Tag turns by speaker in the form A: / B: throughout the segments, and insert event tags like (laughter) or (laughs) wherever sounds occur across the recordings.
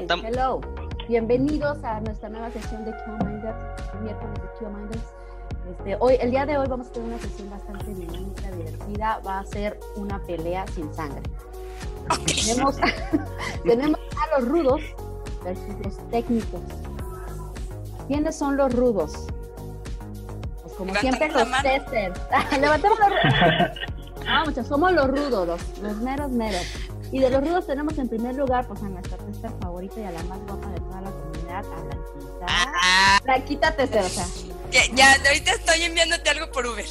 A: bien. Hello. Bienvenidos a nuestra nueva sesión de Q-Minders, miércoles de Q-Minders. Este, hoy, el día de hoy vamos a tener una sesión bastante dinámica, divertida. Va a ser una pelea sin sangre. tenemos, (laughs) tenemos a los rudos versus los técnicos. ¿Quiénes son los rudos? Pues como siempre los testers. (laughs) Levantemos los rudos. No, muchachos, somos los rudos, los, los meros meros. Y de los rudos tenemos en primer lugar pues a nuestra y a la más guapa de toda la comunidad, a Blanquita. Ah. Blanquita tester, o sea.
B: ya, ahorita estoy enviándote algo por Uber.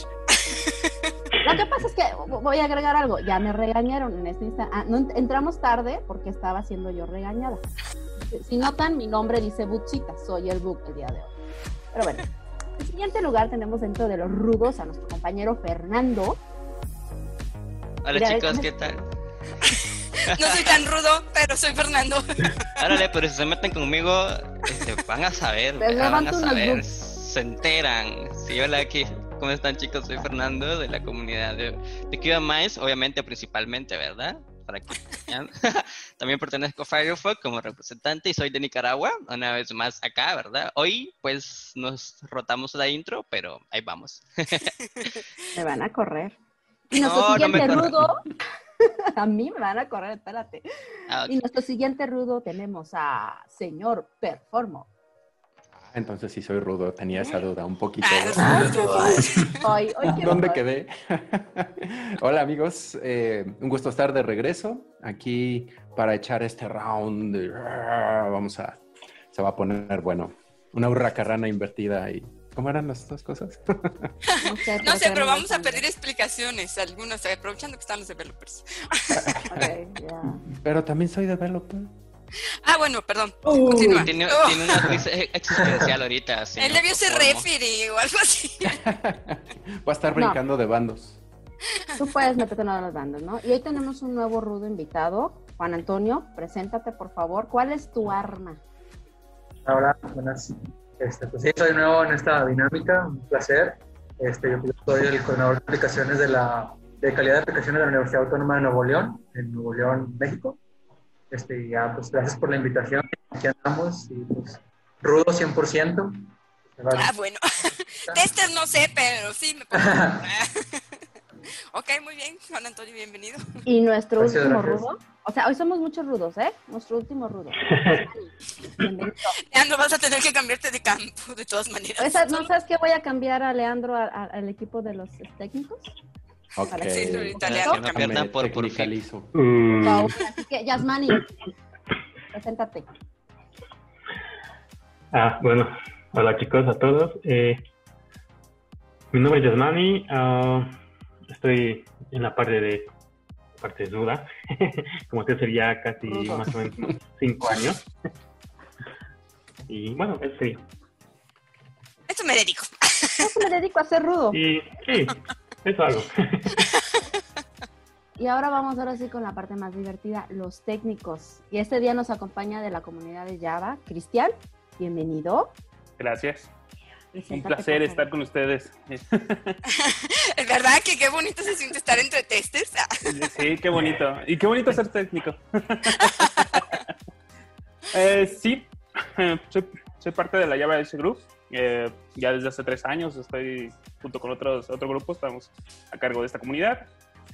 A: Lo que pasa es que voy a agregar algo. Ya me regañaron en este instante. Ah, no, entramos tarde porque estaba siendo yo regañada. Si notan, mi nombre dice Buchita. Soy el Book el día de hoy. Pero bueno, en siguiente lugar tenemos dentro de los rudos a nuestro compañero Fernando.
C: Hola chicos, ¿qué tal?
B: No soy tan rudo, pero soy Fernando.
C: Árale, pero si se meten conmigo, este, van a saber, van a saber, se enteran. Sí, hola aquí. ¿Cómo están chicos? Soy Fernando de la comunidad de, de Mais, obviamente principalmente, ¿verdad? Para que (laughs) También pertenezco a Firefox como representante y soy de Nicaragua, una vez más acá, ¿verdad? Hoy pues nos rotamos la intro, pero ahí vamos. (laughs)
A: Me van a correr. Y nuestro siguiente rudo, (laughs) a mí me van a correr, espérate. Ah, y nuestro siguiente rudo tenemos a señor Performo.
D: Ah, entonces sí soy rudo, tenía esa duda un poquito. Ah, ¿Dónde quedé? (laughs) Hola amigos, eh, un gusto estar de regreso aquí para echar este round. vamos a, se va a poner bueno, una hurracarrana invertida y ¿Cómo eran las dos cosas? (laughs)
B: no sé, pero vamos a pedir explicaciones, algunos, aprovechando que están los developers.
D: Pero también soy developer.
B: Ah, bueno, perdón. Uh. Continúa.
C: Tiene, tiene, una crisis (laughs) existencial ahorita.
B: Él debió ser referee o algo así. (laughs)
D: Va a estar brincando de bandos.
A: Tú puedes meterte en los bandos, ¿no? Y hoy tenemos un nuevo rudo invitado. Juan Antonio, preséntate, por favor. ¿Cuál es tu arma?
E: Hola, buenas este, pues de nuevo en esta dinámica, un placer. Este, yo soy el coordinador de aplicaciones de la de calidad de aplicaciones de la Universidad Autónoma de Nuevo León, en Nuevo León, México. Este, ya, pues gracias por la invitación. Aquí andamos y pues rudo 100%.
B: Ah, bueno. (laughs) Tester no sé, pero sí me (laughs) puedo. (laughs) ok, muy bien, Juan Antonio, bienvenido.
A: ¿Y nuestro último rudo? O sea, hoy somos muchos rudos, ¿eh? Nuestro último rudo. (laughs)
B: Leandro, vas a tener que cambiarte de campo, de todas maneras.
A: ¿No sabes qué voy a cambiar a Leandro al equipo de los técnicos?
D: Ok. Para
C: que no pierdan por, por
A: mm. Así que, Yasmani, preséntate.
F: Ah, bueno, hola chicos, a todos. Eh, mi nombre es Yasmani. Uh, estoy en la parte de parte duda, (laughs) como que sería casi más o menos cinco años. y bueno, es sí.
B: Eso me dedico.
A: Eso me dedico a ser rudo.
F: Y, sí, eso hago. (laughs)
A: Y ahora vamos ahora sí con la parte más divertida, los técnicos. Y este día nos acompaña de la comunidad de Java, Cristian, bienvenido.
G: Gracias. Un placer estar con ustedes.
B: Es (laughs) verdad que qué bonito se siente estar entre testers. (laughs)
G: sí, qué bonito. Y qué bonito ser técnico. (laughs) eh, sí, soy, parte de la Java S Group. Eh, ya desde hace tres años estoy junto con otros otro grupo, estamos a cargo de esta comunidad.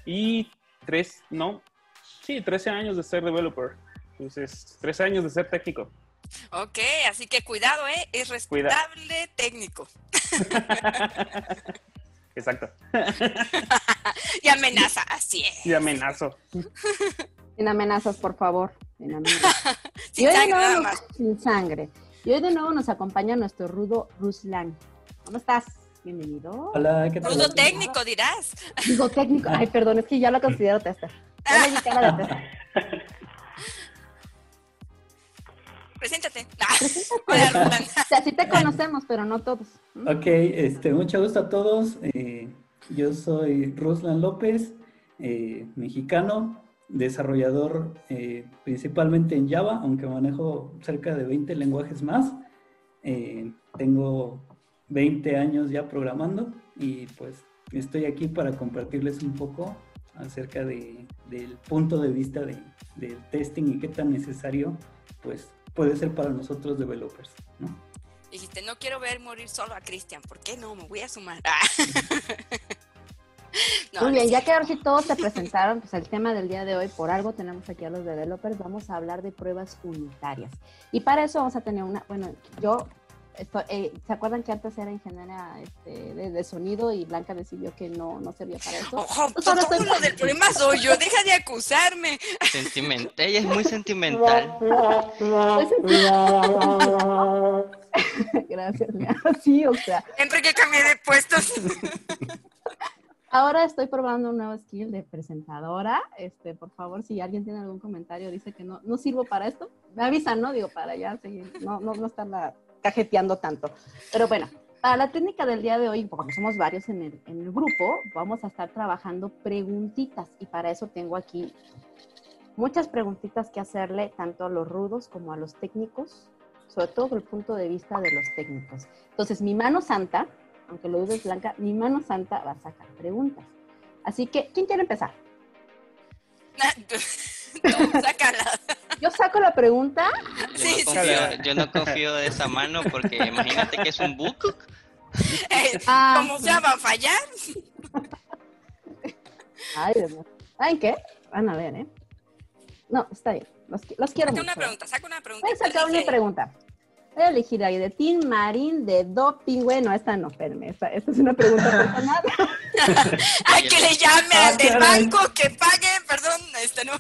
G: Y tres, no, sí, 13 años de ser developer. Entonces, 13 años de ser técnico.
B: Ok, así que cuidado, ¿eh? Es respetable técnico. (laughs)
G: Exacto. (laughs)
B: y amenaza, así es.
G: Y amenazo.
A: Sin amenazas, por favor. Sin, (laughs) sin sangre, nada más. Sin sangre. Y hoy de nuevo nos acompaña nuestro rudo Ruslan. ¿Cómo estás? Bienvenido.
E: Hola, ¿qué
B: tal? Rudo técnico, dirás.
A: Rudo técnico. Ay, perdón, es que ya lo considero tester. Ya me cara de tester.
B: Preséntate. (laughs)
A: Así (laughs) te conocemos, pero no todos.
H: Ok, este, mucho gusto a todos. Eh, yo soy Ruslan López, eh, mexicano, desarrollador eh, principalmente en Java, aunque manejo cerca de 20 lenguajes más. tengo 20 años ya programando y pues estoy aquí para compartirles un poco acerca de, del punto de vista de, del testing y qué tan necesario pues puede ser para nosotros developers, ¿no?
B: Dijiste, no quiero ver morir solo a Cristian, ¿por qué no? Me voy a sumar. (laughs) (laughs)
A: Muy bien, ya que ahora sí todos (laughs) se presentaron, pues el tema del día de hoy, por algo tenemos aquí a los developers, vamos a hablar de pruebas unitarias. Y para eso vamos a tener una, bueno, yo, eh, ¿se acuerdan que antes era ingeniera este, de, sonido y Blanca decidió que no, no servía para eso?
B: Ojo, pues todo lo del problema soy yo, deja de acusarme.
C: Sentimental, ella es muy sentimental. (laughs)
A: Gracias, sí, o sea.
B: Entre que cambié de puestos.
A: Ahora estoy probando un nuevo skill de presentadora. Este, por favor, si alguien tiene algún comentario, dice que no, no sirvo para esto, me avisan, ¿no? Digo, para ya seguir, no, no, no estarla cajeteando tanto. Pero bueno, para la técnica del día de hoy, como somos varios en el, en el grupo, vamos a estar trabajando preguntitas y para eso tengo aquí muchas preguntitas que hacerle tanto a los rudos como a los técnicos, sobre todo por el punto de vista de los técnicos. Entonces, mi mano santa aunque lo dudes Blanca, mi mano santa va a sacar preguntas. Así que, ¿quién quiere empezar? (laughs) (laughs) Yo saco la pregunta.
C: Yo, no confío, yo no confío de esa mano porque imagínate que es un book.
B: Eh, ah, ¿Cómo se va a fallar?
A: Ay, Dios mío. ¿Saben qué? Van a ver, ¿eh? No, está bien. Los, los quiero
B: saca
A: Una
B: pregunta, saca una pregunta.
A: Voy a sacar una pregunta. Voy a elegir ahí de Team Marín de doping. Bueno, esta no, espérame, esta, esta es una pregunta personal. (laughs)
B: Hay que le llame al del banco que pague, perdón, este no.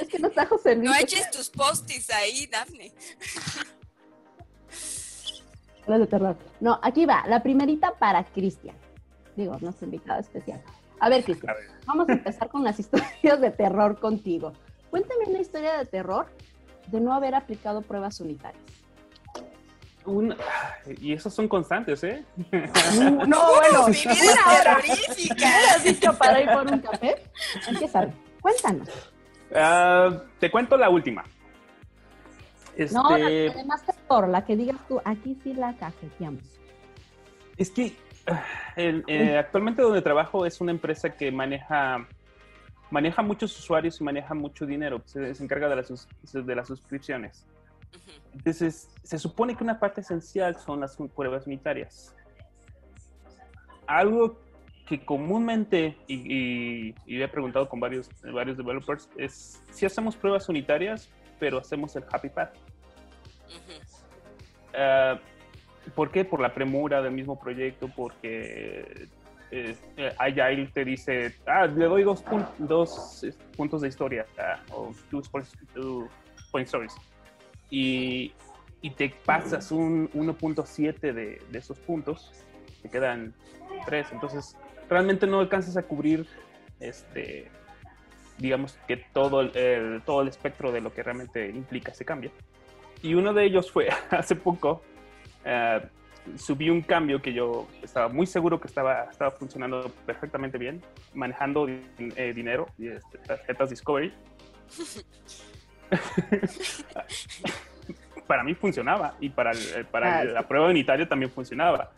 A: Es que no está José Luis.
B: No eches tus postis ahí, Dafne.
A: de terror. No, aquí va, la primerita para Cristian. Digo, nuestro invitado especial. A ver, Cristian, vamos a empezar con las (laughs) historias de terror contigo. Cuéntame una historia de terror de no haber aplicado pruebas unitarias.
G: y esos son constantes, ¿eh?
A: No, (laughs) bueno.
B: ¡Mi vida es (laughs) terrorífica!
A: ¿Has dicho para ir por un café? Empieza, cuéntanos.
G: Uh, te cuento la última.
A: Este... No, la, además por la que digas tú, aquí sí la cajeteamos.
G: Es que ah, eh, actualmente donde trabajo es una empresa que maneja maneja muchos usuarios y maneja mucho dinero, se, encarga de las, de las suscripciones. Entonces, se supone que una parte esencial son las pruebas unitarias. Algo que comúnmente, y, he preguntado con varios, varios developers, es si hacemos pruebas unitarias, pero hacemos el happy path. Ah, ¿Por qué? Por la premura del mismo proyecto, porque eh, Agile te dice, ah, le doy dos, dos eh, puntos de historia, uh, o two, point stories, y, y te pasas un 1.7 de, de, esos puntos, te quedan tres, entonces realmente no alcanzas a cubrir, este, digamos que todo el, todo el espectro de lo que realmente implica ese cambio. Y uno de ellos fue (laughs) hace poco, uh, subí un cambio que yo estaba muy seguro que estaba, estaba funcionando perfectamente bien, manejando eh, dinero y este, tarjetas Discovery. (laughs) (laughs) para mí funcionaba y para, para ah, la prueba unitaria también funcionaba.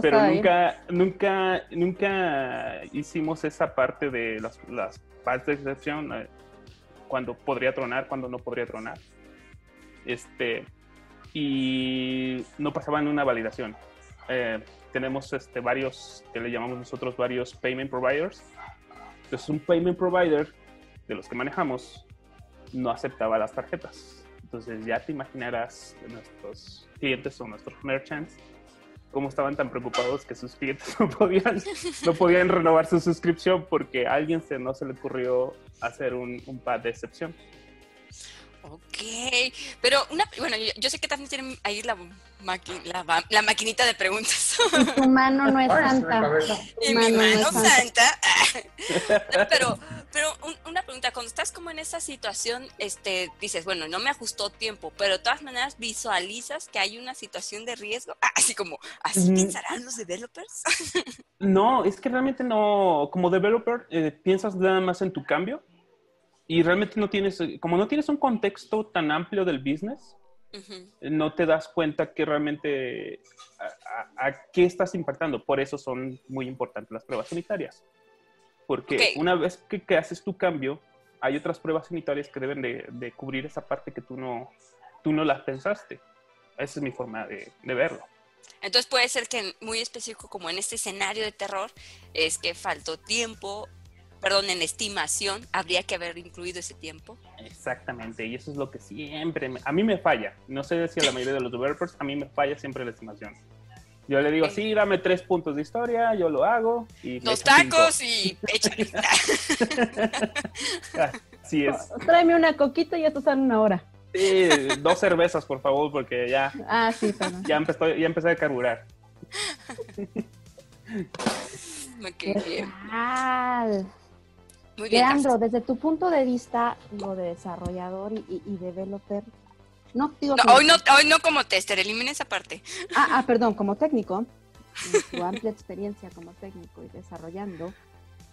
G: Pero nunca, nunca, nunca hicimos esa parte de las, las partes de excepción, eh, cuando podría tronar, cuando no podría tronar. Este, y no pasaban una validación. Eh, tenemos este, varios, que le llamamos nosotros varios payment providers. Entonces, un payment provider de los que manejamos no aceptaba las tarjetas. Entonces, ya te imaginarás nuestros clientes o nuestros merchants cómo estaban tan preocupados que sus clientes (laughs) no podían, no podían renovar su suscripción porque a alguien se, no se le ocurrió hacer un, un pad de excepción.
B: Ok, pero una, bueno, yo, sé que también tienen ahí la, la, maquinita de preguntas. (laughs)
A: tu mano no es santa.
B: Y mi mano santa. (laughs) pero, pero una pregunta, cuando estás como en esa situación, este, dices, bueno, no me ajustó tiempo, pero de todas maneras visualizas que hay una situación de riesgo, (laughs) así como, ¿así pensarán los developers?
G: no, es que realmente no, como developer, eh, piensas nada más en tu cambio y realmente no tienes, como no tienes un contexto tan amplio del business, no te das cuenta que realmente a, qué estás impactando. Por eso son muy importantes las pruebas unitarias. Porque una vez que, que, haces tu cambio, hay otras pruebas sanitarias que deben de, de, cubrir esa parte que tú no, tú no las pensaste. Esa es mi forma de, de verlo.
B: Entonces puede ser que muy específico, como en este escenario de terror, es que faltó tiempo, perdón, en estimación, habría que haber incluido ese tiempo.
G: Exactamente, y eso es lo que siempre, a mí me falla. No sé si a la mayoría de los developers, a mí me falla siempre la estimación. Yo le digo, sí, dame tres puntos de historia, yo lo hago. Y
B: Dos tacos y échale. (laughs)
G: Así es.
A: Tráeme una coquita y esto sale una hora.
G: Sí, dos cervezas, por favor, porque ya.
A: Ah, sí,
G: Ya, empezó, ya empecé a carburar.
A: Okay, bien. Muy bien. Leandro, desde tu punto de vista, lo de desarrollador y, y developer, no, digo
B: hoy, no, hoy no como tester, elimina esa parte.
A: Ah, ah, perdón, como técnico, (laughs) en tu amplia experiencia como técnico y desarrollando,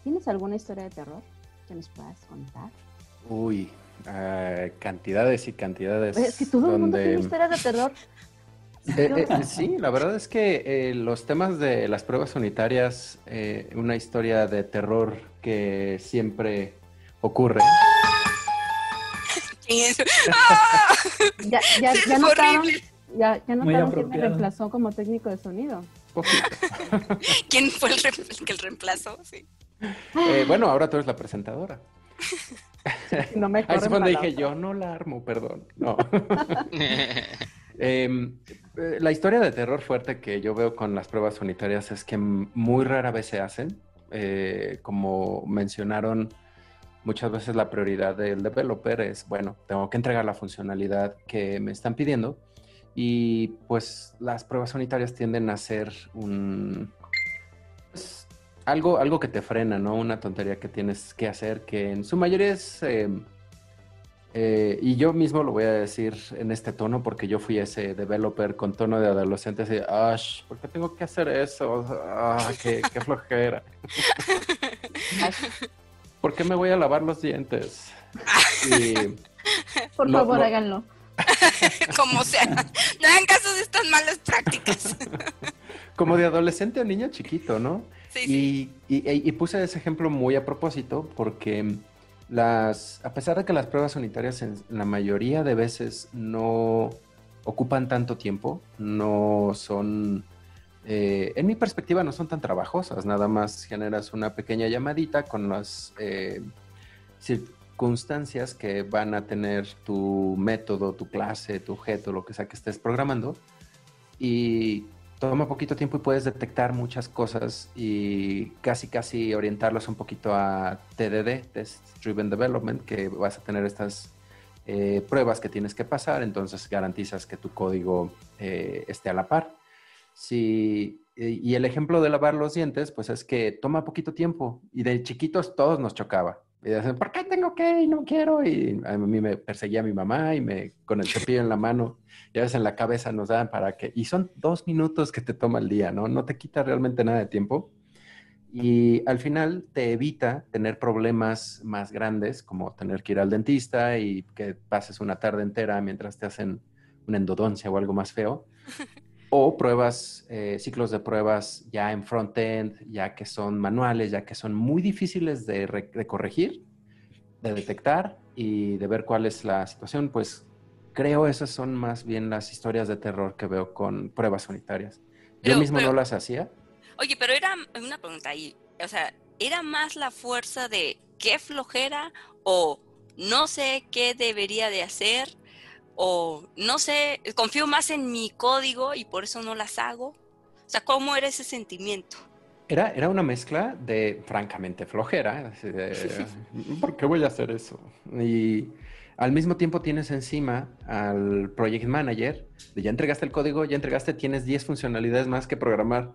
A: ¿tienes alguna historia de terror que nos puedas contar?
D: Uy, uh, cantidades y cantidades.
A: Es que todo el mundo tiene historias de terror. (laughs)
D: Eh, eh, sí, la verdad es que eh, los temas de las pruebas unitarias, una historia de terror que siempre ocurre. (laughs)
A: ya, ya, ya notaron, ya, ya notaron quién me reemplazó como técnico de sonido. (laughs)
B: ¿Quién fue el, que el reemplazó? Sí.
D: bueno, ahora tú eres la presentadora. (laughs)
A: No me
D: Ahí cuando dije yo, no la armo, perdón. No. Em, eh, la historia de terror fuerte que yo veo con las pruebas unitarias es que muy rara vez se hacen. Eh, como mencionaron, muchas veces la prioridad del developer es, bueno, tengo que entregar la funcionalidad que me están pidiendo. Y pues las pruebas unitarias tienden a ser un, algo, algo que te frena, ¿no? Una tontería que tienes que hacer, que en su mayoría es... Em, eh, y yo mismo lo voy a decir en este tono porque yo fui ese developer con tono de adolescente así, ¡Ash! ¿Por qué tengo que hacer eso? ¡Ah, qué, qué (laughs) flojera! ¿Por qué me voy a lavar los dientes? (laughs)
A: Por favor, háganlo. (laughs)
B: Como sea, no hagan caso de estas malas prácticas.
D: Como de adolescente a niño chiquito, ¿no? y, y, puse ese ejemplo muy a propósito porque las, a pesar de que las pruebas unitarias en la mayoría de veces no ocupan tanto tiempo, no son, eh, en mi perspectiva, no son tan trabajosas, nada más generas una pequeña llamadita con las eh, circunstancias que van a tener tu método, tu clase, tu objeto, lo que sea que estés programando. Y toma poquito tiempo y puedes detectar muchas cosas y casi casi orientarlos un poquito a TDD, Test Driven Development, que vas a tener estas eh, pruebas que tienes que pasar, entonces garantizas que tu código eh, esté a la par. Si, y el ejemplo de lavar los dientes, pues es que toma poquito tiempo y de chiquitos todos nos chocaba. Y dicen, ¿por qué tengo que? Y no quiero. Y a mí me perseguía mi mamá y me con el cepillo en la mano y a veces en la cabeza nos dan para que... Y son dos minutos que te toma el día, ¿no? No te quita realmente nada de tiempo. Y al final te evita tener problemas más grandes, como tener que ir al dentista y que pases una tarde entera mientras te hacen una endodoncia o algo más feo. (laughs) O pruebas, eh, ciclos de pruebas ya en front-end, ya que son manuales, ya que son muy difíciles de, de, corregir, de detectar y de ver cuál es la situación, pues creo esas son más bien las historias de terror que veo con pruebas unitarias. Yo mismo no las hacía.
B: Oye, pero era una pregunta ahí, o sea, ¿era más la fuerza de qué flojera o no sé qué debería de hacer o no sé, confío más en mi código y por eso no las hago? O sea, ¿cómo era ese sentimiento?
D: Era, era una mezcla de, francamente, flojera. (laughs) ¿Por qué voy a hacer eso? Y al mismo tiempo tienes encima al project manager, de ya entregaste el código, ya entregaste, tienes 10 funcionalidades más que programar.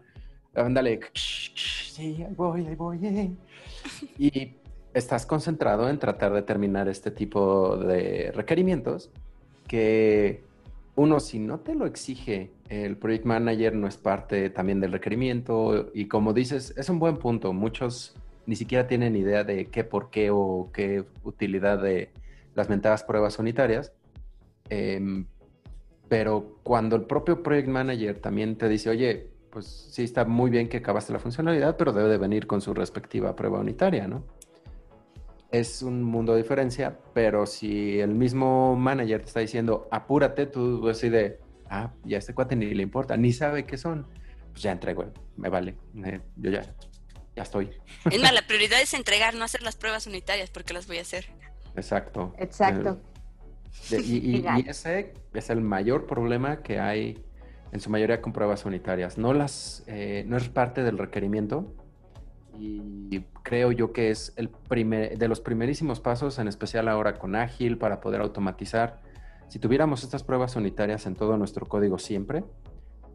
D: Ándale, sí, ahí voy, ahí voy. Eh. (laughs) Y estás concentrado en tratar de terminar este tipo de requerimientos que uno, si no te lo exige, el project manager no es parte también del requerimiento y como dices, es un buen punto. Muchos ni siquiera tienen idea de qué, por qué o qué utilidad de las mentadas pruebas unitarias. Em, pero cuando el propio project manager también te dice, oye, pues sí está muy bien que acabaste la funcionalidad, pero debe de venir con su respectiva prueba unitaria, ¿no? Es un mundo de diferencia, pero si el mismo manager te está diciendo, apúrate, tú así de, ah, ya este cuate ni le importa, ni sabe qué son, pues ya entrego, me vale, eh, yo ya, ya estoy.
B: Es más, la (laughs) prioridad es entregar, no hacer las pruebas unitarias, porque las voy a hacer.
D: Exacto.
A: Exacto.
D: y, ese es el mayor problema que hay en su mayoría con pruebas unitarias. No, las, eh, no es parte del requerimiento y creo yo que es el primer, de los primerísimos pasos, en especial ahora con Ágil, para poder automatizar. Si tuviéramos estas pruebas unitarias en todo nuestro código siempre,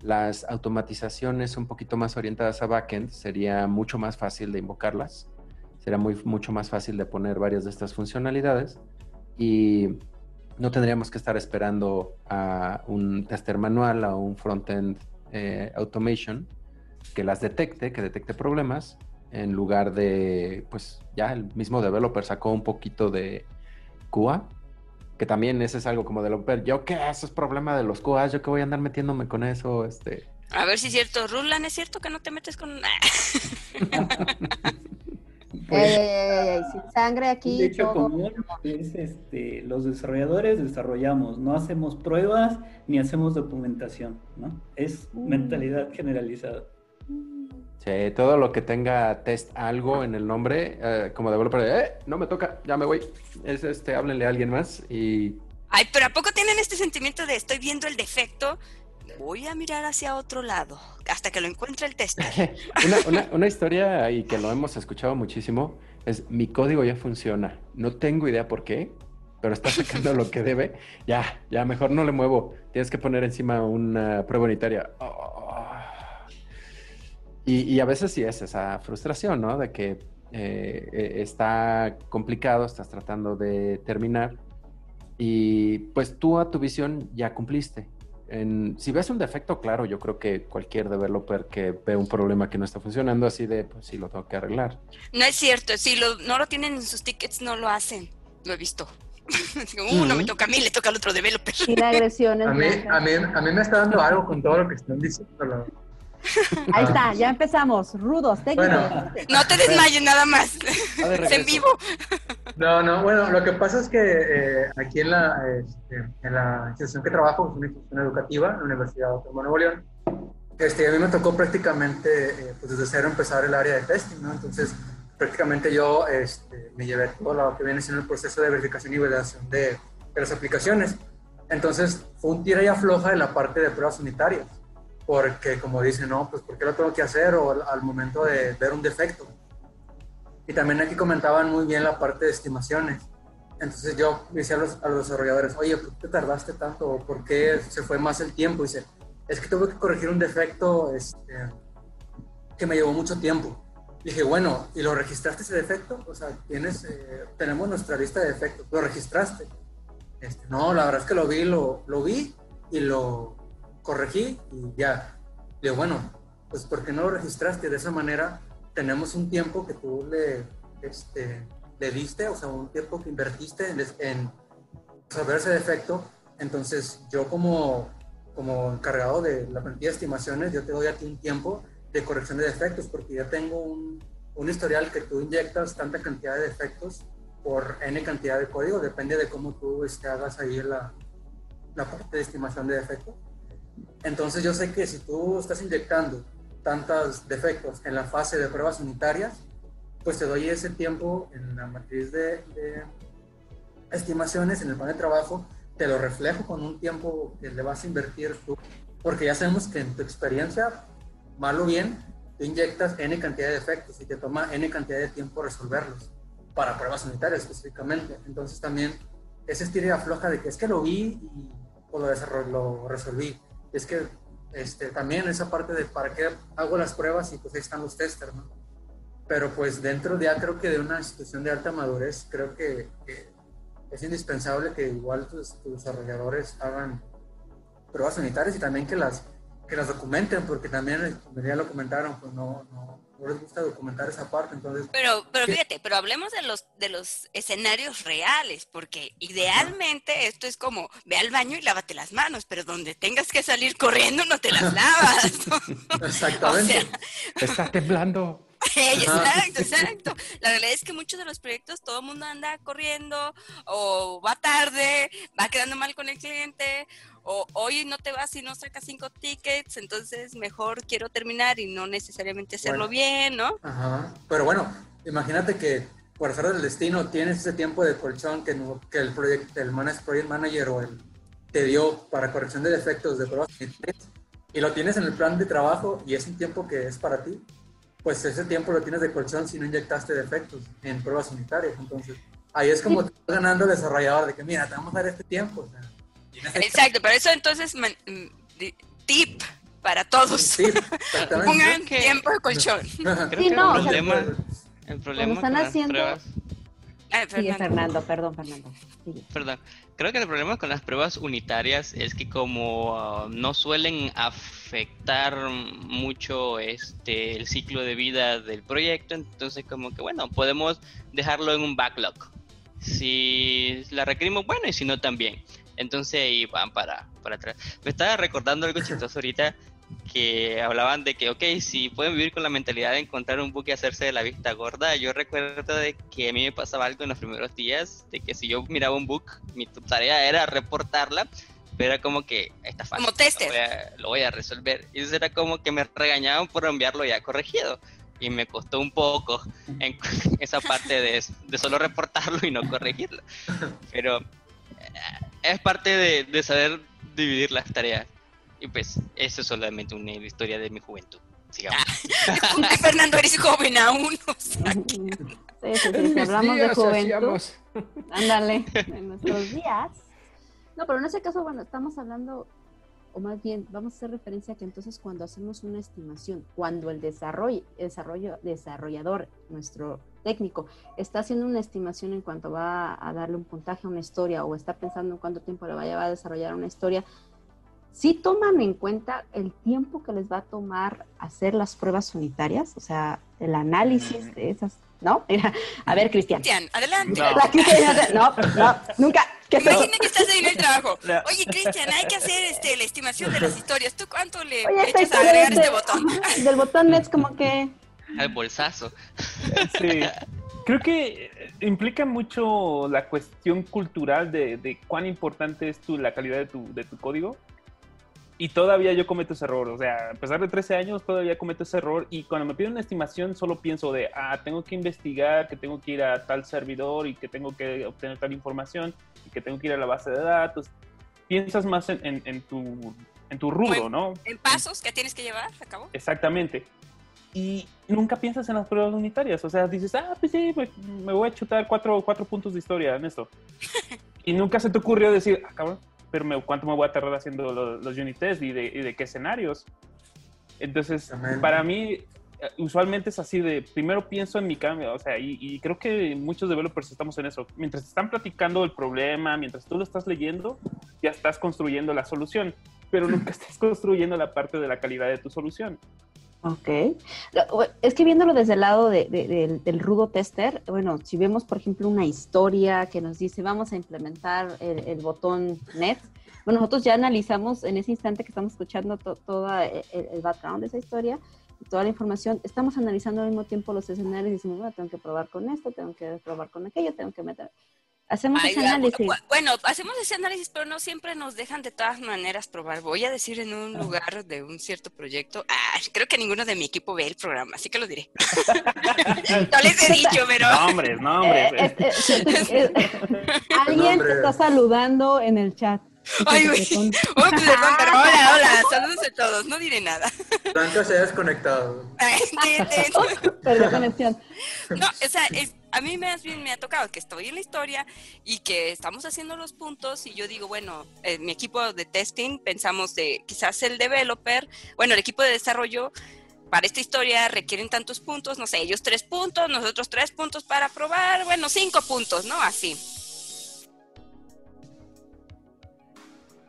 D: las automatizaciones un poquito más orientadas a backend sería mucho más fácil de invocarlas, sería muy, mucho más fácil de poner varias de estas funcionalidades y no tendríamos que estar esperando a un tester manual, a un frontend eh, automation que las detecte, que detecte problemas, en lugar de, pues ya el mismo developer sacó un poquito de QA, que también ese es algo como developer, yo qué, eso es problema de los QA, yo que voy a andar metiéndome con eso, este...
B: A ver si es cierto, Rulan, ¿es cierto que no te metes con... (laughs)
A: Eh, sin sangre aquí.
H: De hecho, común es este, los desarrolladores desarrollamos, no hacemos pruebas ni hacemos documentación, ¿no? Es mm. mentalidad generalizada.
D: Sí, todo lo que tenga test algo en el nombre, eh, como developer, eh, no me toca, ya me voy. Es este, háblenle a alguien más y.
B: Ay, pero ¿a poco tienen este sentimiento de estoy viendo el defecto? voy a mirar hacia otro lado hasta que lo encuentre el tester. (laughs)
D: una, historia y que lo hemos escuchado muchísimo es mi código ya funciona. No tengo idea por qué, pero está sacando lo que debe. Ya, ya, mejor no le muevo. Tienes que poner encima una prueba unitaria. Y, a veces sí es esa frustración, ¿no? De que eh, eh, está complicado, estás tratando de terminar y pues tú a tu visión ya cumpliste si ves un defecto, claro, yo creo que cualquier developer que ve un problema que no está funcionando, así de, pues sí, lo tengo que arreglar.
B: No es cierto, si lo, no lo tienen en sus tickets, no lo hacen. Lo he visto. (laughs) uh, no me toca a mí, le toca al otro developer.
A: Y la agresión
E: a, mí, a, mí, a mí me está dando algo con todo lo que están diciendo. (laughs)
A: Ahí está, ya empezamos. Rudos, técnicos.
B: no te desmayes nada más. (laughs) Es en vivo.
E: No, no, bueno, lo que pasa es que eh, aquí en la, este, en la institución que trabajo, es una institución educativa, la Universidad Autónoma de Nuevo León, este, a mí me tocó prácticamente eh, pues desde cero empezar el área de testing, ¿no? Entonces, prácticamente yo este, me llevé todo lo que viene siendo el proceso de verificación y validación de, de las aplicaciones. Entonces, fue un tira y afloja de la parte de pruebas unitarias porque como dicen, no, pues ¿por qué lo tengo que hacer? O al, momento de ver un defecto. Y también aquí comentaban muy bien la parte de estimaciones. Entonces yo decía a los, a los desarrolladores, oye, ¿por qué tardaste tanto? ¿Por qué se fue más el tiempo? Y dice, es que tuve que corregir un defecto este, que me llevó mucho tiempo. dije, bueno, ¿y lo registraste ese defecto? O sea, tienes, eh, tenemos nuestra lista de defectos, ¿lo registraste? Este, no, la verdad es que lo vi, lo, lo vi y lo, corregí y ya. Digo, bueno, pues porque no lo registraste? De esa manera tenemos un tiempo que tú le, este, le diste, o sea, un tiempo que invertiste en, en resolver ese defecto. Entonces, yo como, como encargado de la plantilla de estimaciones, yo te doy a ti un tiempo de corrección de defectos, porque ya tengo un, un historial que tú inyectas tanta cantidad de defectos por n cantidad de código, depende de cómo tú este, hagas ahí la, la parte de estimación de defectos. Entonces yo sé que si tú estás inyectando tantos defectos en la fase de pruebas unitarias, pues te doy ese tiempo en la matriz de, estimaciones, en el plan de trabajo, te lo reflejo con un tiempo que le vas a invertir tú, porque ya sabemos que en tu experiencia, mal o bien, tú inyectas N cantidad de defectos y te toma N cantidad de tiempo resolverlos, para pruebas unitarias específicamente. Entonces también ese estira y afloja de que es que lo vi y lo, lo resolví es que este, también esa parte de para qué hago las pruebas y pues ahí están los testers, ¿no? Pero pues dentro de ya creo que de una institución de alta madurez, creo que, es indispensable que igual tus, desarrolladores hagan pruebas sanitarias y también que las, que las documenten, porque también, como ya lo comentaron, pues no, no, no les gusta documentar esa parte, entonces...
B: Pero, pero fíjate, pero hablemos de los, de los escenarios reales, porque idealmente esto es como, ve al baño y lávate las manos, pero donde tengas que salir corriendo no te las lavas. (laughs)
E: Exactamente.
D: Está temblando.
B: Exacto, exacto. La realidad es que muchos de los proyectos todo el mundo anda corriendo o va tarde, va quedando mal con el cliente o hoy no te vas y no sacas cinco tickets, entonces mejor quiero terminar y no necesariamente hacerlo bien, ¿no?
E: Ajá. Pero bueno, imagínate que por hacer del destino tienes ese tiempo de colchón que, que el, project, el project manager o el te dio para corrección de defectos de pruebas y lo tienes en el plan de trabajo y es un tiempo que es para ti, pues ese tiempo lo tienes de colchón si no inyectaste defectos en pruebas unitarias. Entonces, ahí es como te estás ganando el desarrollador de que, mira, te vamos a dar este tiempo. O sea,
B: Exacto, pero eso entonces, mm, tip para todos. (laughs) Pongan tiempo de colchón. (laughs)
C: sí, no, el problema, el problema
A: están haciendo... Pruebas... Fernando. Fernando, perdón, Fernando.
C: Perdón. Creo que el problema con las pruebas unitarias es que como uh, no suelen afectar mucho este el ciclo de vida del proyecto, entonces como que bueno, podemos dejarlo en un backlog. Si la requerimos, bueno, y si no también. Entonces ahí van para, para atrás. Me estaba recordando algo chistoso ahorita que hablaban de que, ok, si pueden vivir con la mentalidad de encontrar un buque y hacerse de la vista gorda, yo recuerdo de que a mí me pasaba algo en los primeros días, de que si yo miraba un book, mi tarea era reportarla, pero era como que, está fácil,
B: como tester.
C: Lo, voy a, resolver. Y eso era como que me regañaban por enviarlo ya corregido. Y me costó un poco en (laughs) esa parte de, de solo reportarlo y no corregirlo. Pero es parte de, saber dividir las tareas. Y pues, eso es solamente una historia de mi juventud. Sigamos.
B: Ah, (laughs) Fernando, eres joven aún.
A: sí, sí, hablamos de juventud. Ándale, en (laughs) nuestros días. No, pero en ese caso, bueno, estamos hablando, o más bien, vamos a hacer referencia a que entonces cuando hacemos una estimación, cuando el desarrollo, desarrollo desarrollador, nuestro técnico está haciendo una estimación en cuanto va a darle un puntaje a una historia o está pensando en cuánto tiempo le va a llevar a desarrollar una historia, si toman en cuenta el tiempo que les va a tomar hacer las pruebas unitarias, o sea, el análisis de esas, ¿no? (laughs) a ver, Cristian.
B: Cristian, adelante.
A: No, (laughs) no, nunca.
B: Imagina que estás ahí en el trabajo. (laughs) Oye, Cristian, hay que hacer este, la estimación de las historias. ¿Tú cuánto le echas a agregar este botón?
A: Del botón es como que
C: al bolsazo.
G: Sí. Creo que implica mucho la cuestión cultural de, cuán importante es tu, la calidad de tu, de tu código. Y todavía yo cometo ese error. O sea, a pesar de 13 años, todavía cometo ese error. Y cuando me piden una estimación, solo pienso de, ah, tengo que investigar, que tengo que ir a tal servidor y que tengo que obtener tal información y que tengo que ir a la base de datos. Piensas más en, en, tu, en tu rubro, ¿no?
B: En pasos que tienes que llevar a cabo.
G: Exactamente y nunca piensas en las pruebas unitarias. O sea, dices, ah, pues sí, me, voy a chutar cuatro, cuatro, puntos de historia en esto. (laughs) y nunca se te ocurrió decir, ah, cabrón, pero me, ¿cuánto me voy a tardar haciendo los, los unit tests y de, y de, qué escenarios? Entonces, para mí, eh, usualmente es así de, primero pienso en mi cambio, o sea, y, y, creo que muchos developers estamos en eso. Mientras están platicando el problema, mientras tú lo estás leyendo, ya estás construyendo la solución, pero nunca (laughs) estás construyendo la parte de la calidad de tu solución.
A: Ok. Es que viéndolo desde el lado del, rudo tester, bueno, si vemos, por ejemplo, una historia que nos dice vamos a implementar el, botón net, bueno, nosotros ya analizamos en ese instante que estamos escuchando todo el, el, background de esa historia toda la información, estamos analizando al mismo tiempo los escenarios y decimos, bueno, tengo que probar con esto, tengo que probar con aquello, tengo que meter. Hacemos ese análisis.
B: Bueno, hacemos ese análisis, pero no siempre nos dejan de todas maneras probar. Voy a decir en un lugar de un cierto proyecto, ah, creo que ninguno de mi equipo ve el programa, así que lo diré. (laughs) no les he dicho, pero...
G: Nombres, nombres. Eh,
A: este, (laughs) eh, alguien te está saludando en el chat.
B: Ay, güey. Uy, perdón, pero hola, hola, saludos a todos, no diré nada.
E: Tanto se ha desconectado. (laughs)
A: Perdón, conexión.
B: No, o sea, es, a mí más bien me ha tocado que estoy en la historia y que estamos haciendo los puntos y yo digo, bueno, en mi equipo de testing pensamos de quizás el developer, bueno, el equipo de desarrollo para esta historia requieren tantos puntos, no sé, ellos tres puntos, nosotros tres puntos para probar, bueno, cinco puntos, ¿no? Así.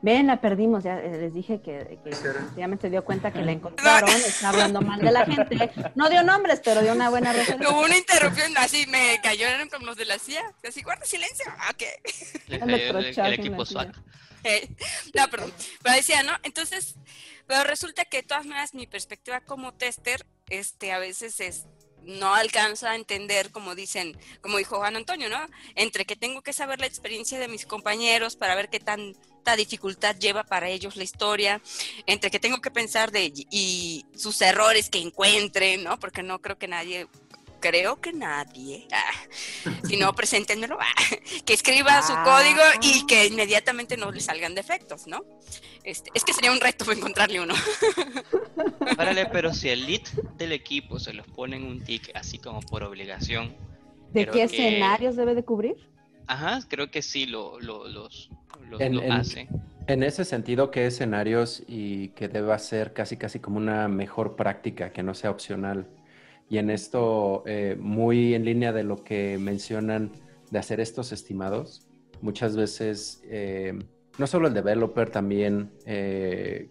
A: Ven, la perdimos, ya eh, les dije que, que me se dio cuenta que la encontraron, está hablando mal de la gente. No dio nombres, pero dio una buena referencia.
B: Hubo una interrupción, así me cayeron como los de la CIA, así, guarda silencio, ah, ok.
C: El, el, equipo SWAT.
B: Eh, no, perdón, pero decía, ¿no? Entonces, pero resulta que de todas maneras mi perspectiva como tester, este, a veces es no alcanza a entender, como dicen, como dijo Juan Antonio, ¿no? Entre que tengo que saber la experiencia de mis compañeros para ver qué tanta dificultad lleva para ellos la historia, entre que tengo que pensar de y sus errores que encuentren, ¿no? Porque no creo que nadie creo que nadie, ah, si no, (laughs) preséntenmelo, ah, que escriba su código y que inmediatamente no le salgan defectos, ¿no? Este, es que sería un reto (laughs) encontrarle uno.
C: Párale, pero si el lead del equipo se los pone en un tick así como por obligación.
A: ¿De qué escenarios debe de cubrir?
C: Ajá, creo que sí lo, lo, los, hace.
D: En ese sentido, ¿qué escenarios y que deba ser casi casi como una mejor práctica, que no sea opcional? Y en esto, eh, muy en línea de lo que mencionan de hacer estos estimados, muchas veces, eh, no solo el developer, también eh,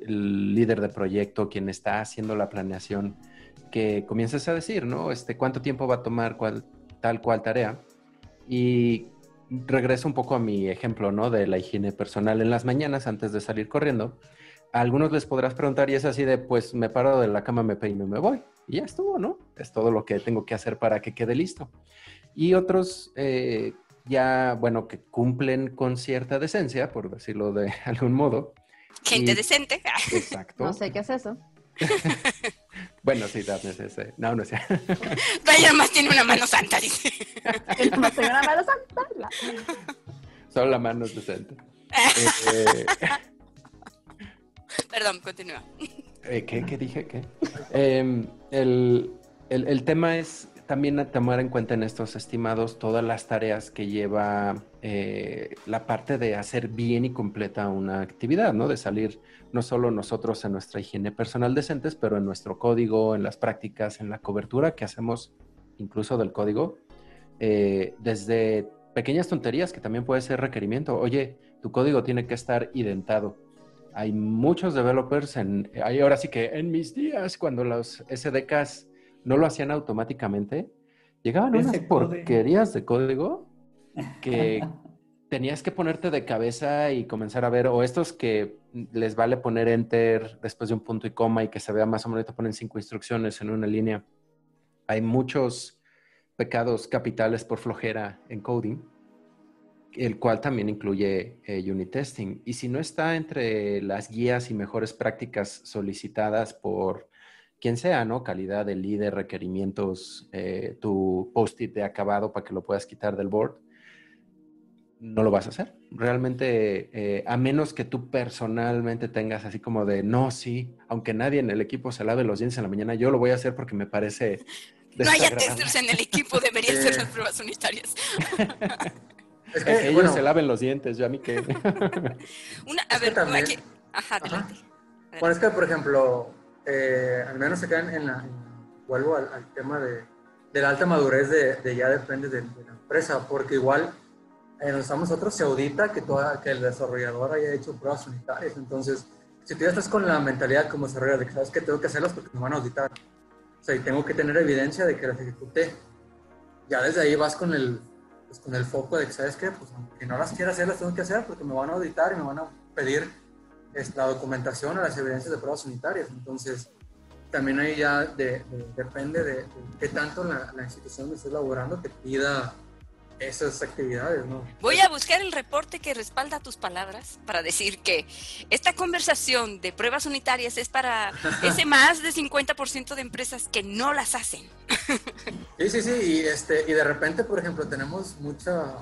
D: el líder de proyecto, quien está haciendo la planeación, que comiences a decir, ¿no? Este, ¿Cuánto tiempo va a tomar cual, tal cual tarea? Y regreso un poco a mi ejemplo, ¿no? De la higiene personal en las mañanas antes de salir corriendo. A algunos les podrás preguntar y es así de, pues me paro de la cama, me peino y me voy y ya estuvo, ¿no? Es todo lo que tengo que hacer para que quede listo. Y otros eh, ya, bueno, que cumplen con cierta decencia, por decirlo de (laughs) algún modo.
B: Gente decente.
D: Exacto.
A: No sé qué es eso. (laughs)
D: bueno, sí, Daphne, ese. No, no sé.
B: Vaya más tiene una mano santa, dice.
A: más tiene una mano santa. (laughs)
D: Solo la mano es decente.
B: Eh, (laughs) Perdón, continúa.
D: Eh, ¿qué, dije? ¿Qué? Em, el, tema es también tomar en cuenta en estos estimados todas las tareas que lleva eh, la parte de hacer bien y completa una actividad, ¿no? De salir no solo nosotros en nuestra higiene personal decentes, pero en nuestro código, en las prácticas, en la cobertura que hacemos incluso del código, eh, desde pequeñas tonterías que también puede ser requerimiento. Oye, tu código tiene que estar identado hay muchos developers, en, hay ahora sí que en mis días, cuando los SDKs no lo hacían automáticamente, llegaban unas porquerías de código que (laughs) tenías que ponerte de cabeza y comenzar a ver, o estos que les vale poner enter después de un punto y coma y que se vea más o menos, te ponen cinco instrucciones en una línea. Hay muchos pecados capitales por flojera en coding el cual también incluye eh, unit testing. Y si no está entre las guías y mejores prácticas solicitadas por quien sea, ¿no? Calidad de líder, requerimientos, eh, tu post-it de acabado para que lo puedas quitar del board, no lo vas a hacer. Realmente, eh, a menos que tú personalmente tengas así como de, no, sí, aunque nadie en el equipo se lave los dientes en la mañana, yo lo voy a hacer porque me parece... (laughs)
B: No haya testers en el equipo, deberían ser las pruebas unitarias.
D: Es que, ellos se laven los dientes, yo a mí que... (laughs)
B: Una, a ver, aquí... Ajá, adelante.
E: Bueno, es que, por ejemplo, eh, al menos acá en, la... vuelvo al, tema de, de, la alta madurez de, ya depende de, la empresa, porque igual eh, estamos nosotros se audita que, toda, que el desarrollador haya hecho pruebas unitarias. Entonces, si tú ya estás con la mentalidad como desarrollador de que sabes que tengo que hacerlas porque me van a auditar, o sea, y tengo que tener evidencia de que las ejecuté, ya desde ahí vas con el pues con el foco de que, ¿sabes qué? Pues aunque no las quiera hacer, las tengo que hacer porque me van a auditar y me van a pedir la documentación o las evidencias de pruebas unitarias. Entonces, también ahí ya depende de, qué tanto la, la institución donde estés laborando te pida esas actividades, ¿no?
B: Voy a buscar el reporte que respalda tus palabras para decir que esta conversación de pruebas unitarias es para (laughs) ese más de 50% de empresas que no las hacen.
E: Sí, sí, sí, y, este, y de repente, por ejemplo, tenemos mucha,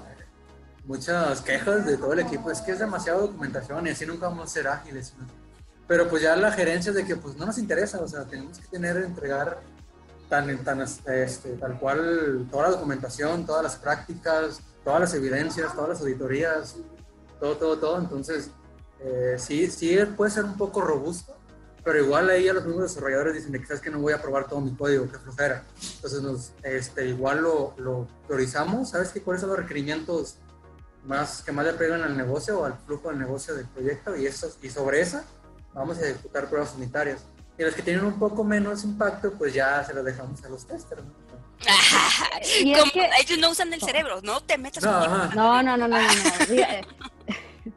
E: muchas quejas de todo el equipo, es que es demasiada documentación y así nunca vamos a ser ágiles. Pero pues ya la gerencia de que pues no nos interesa, o sea, tenemos que tener, entregar tan, este, tal cual toda la documentación, todas las prácticas, todas las evidencias, todas las auditorías, todo, todo, todo. Entonces, eh, sí, sí puede ser un poco robusto, pero igual ahí a los mismos desarrolladores dicen que quizás que no voy a probar todo mi código, que flojera. Entonces, nos, este, igual lo, lo priorizamos, ¿sabes qué? ¿Cuáles son los requerimientos más, que más le pegan al negocio o al flujo del negocio del proyecto y, eso, y sobre esa vamos a ejecutar pruebas unitarias. Y los que tienen un poco menos impacto, pues ya se los dejamos a los testers. ¿no? (laughs)
B: ellos no usan el cerebro, no te metas
A: no, no, no, no, no, no,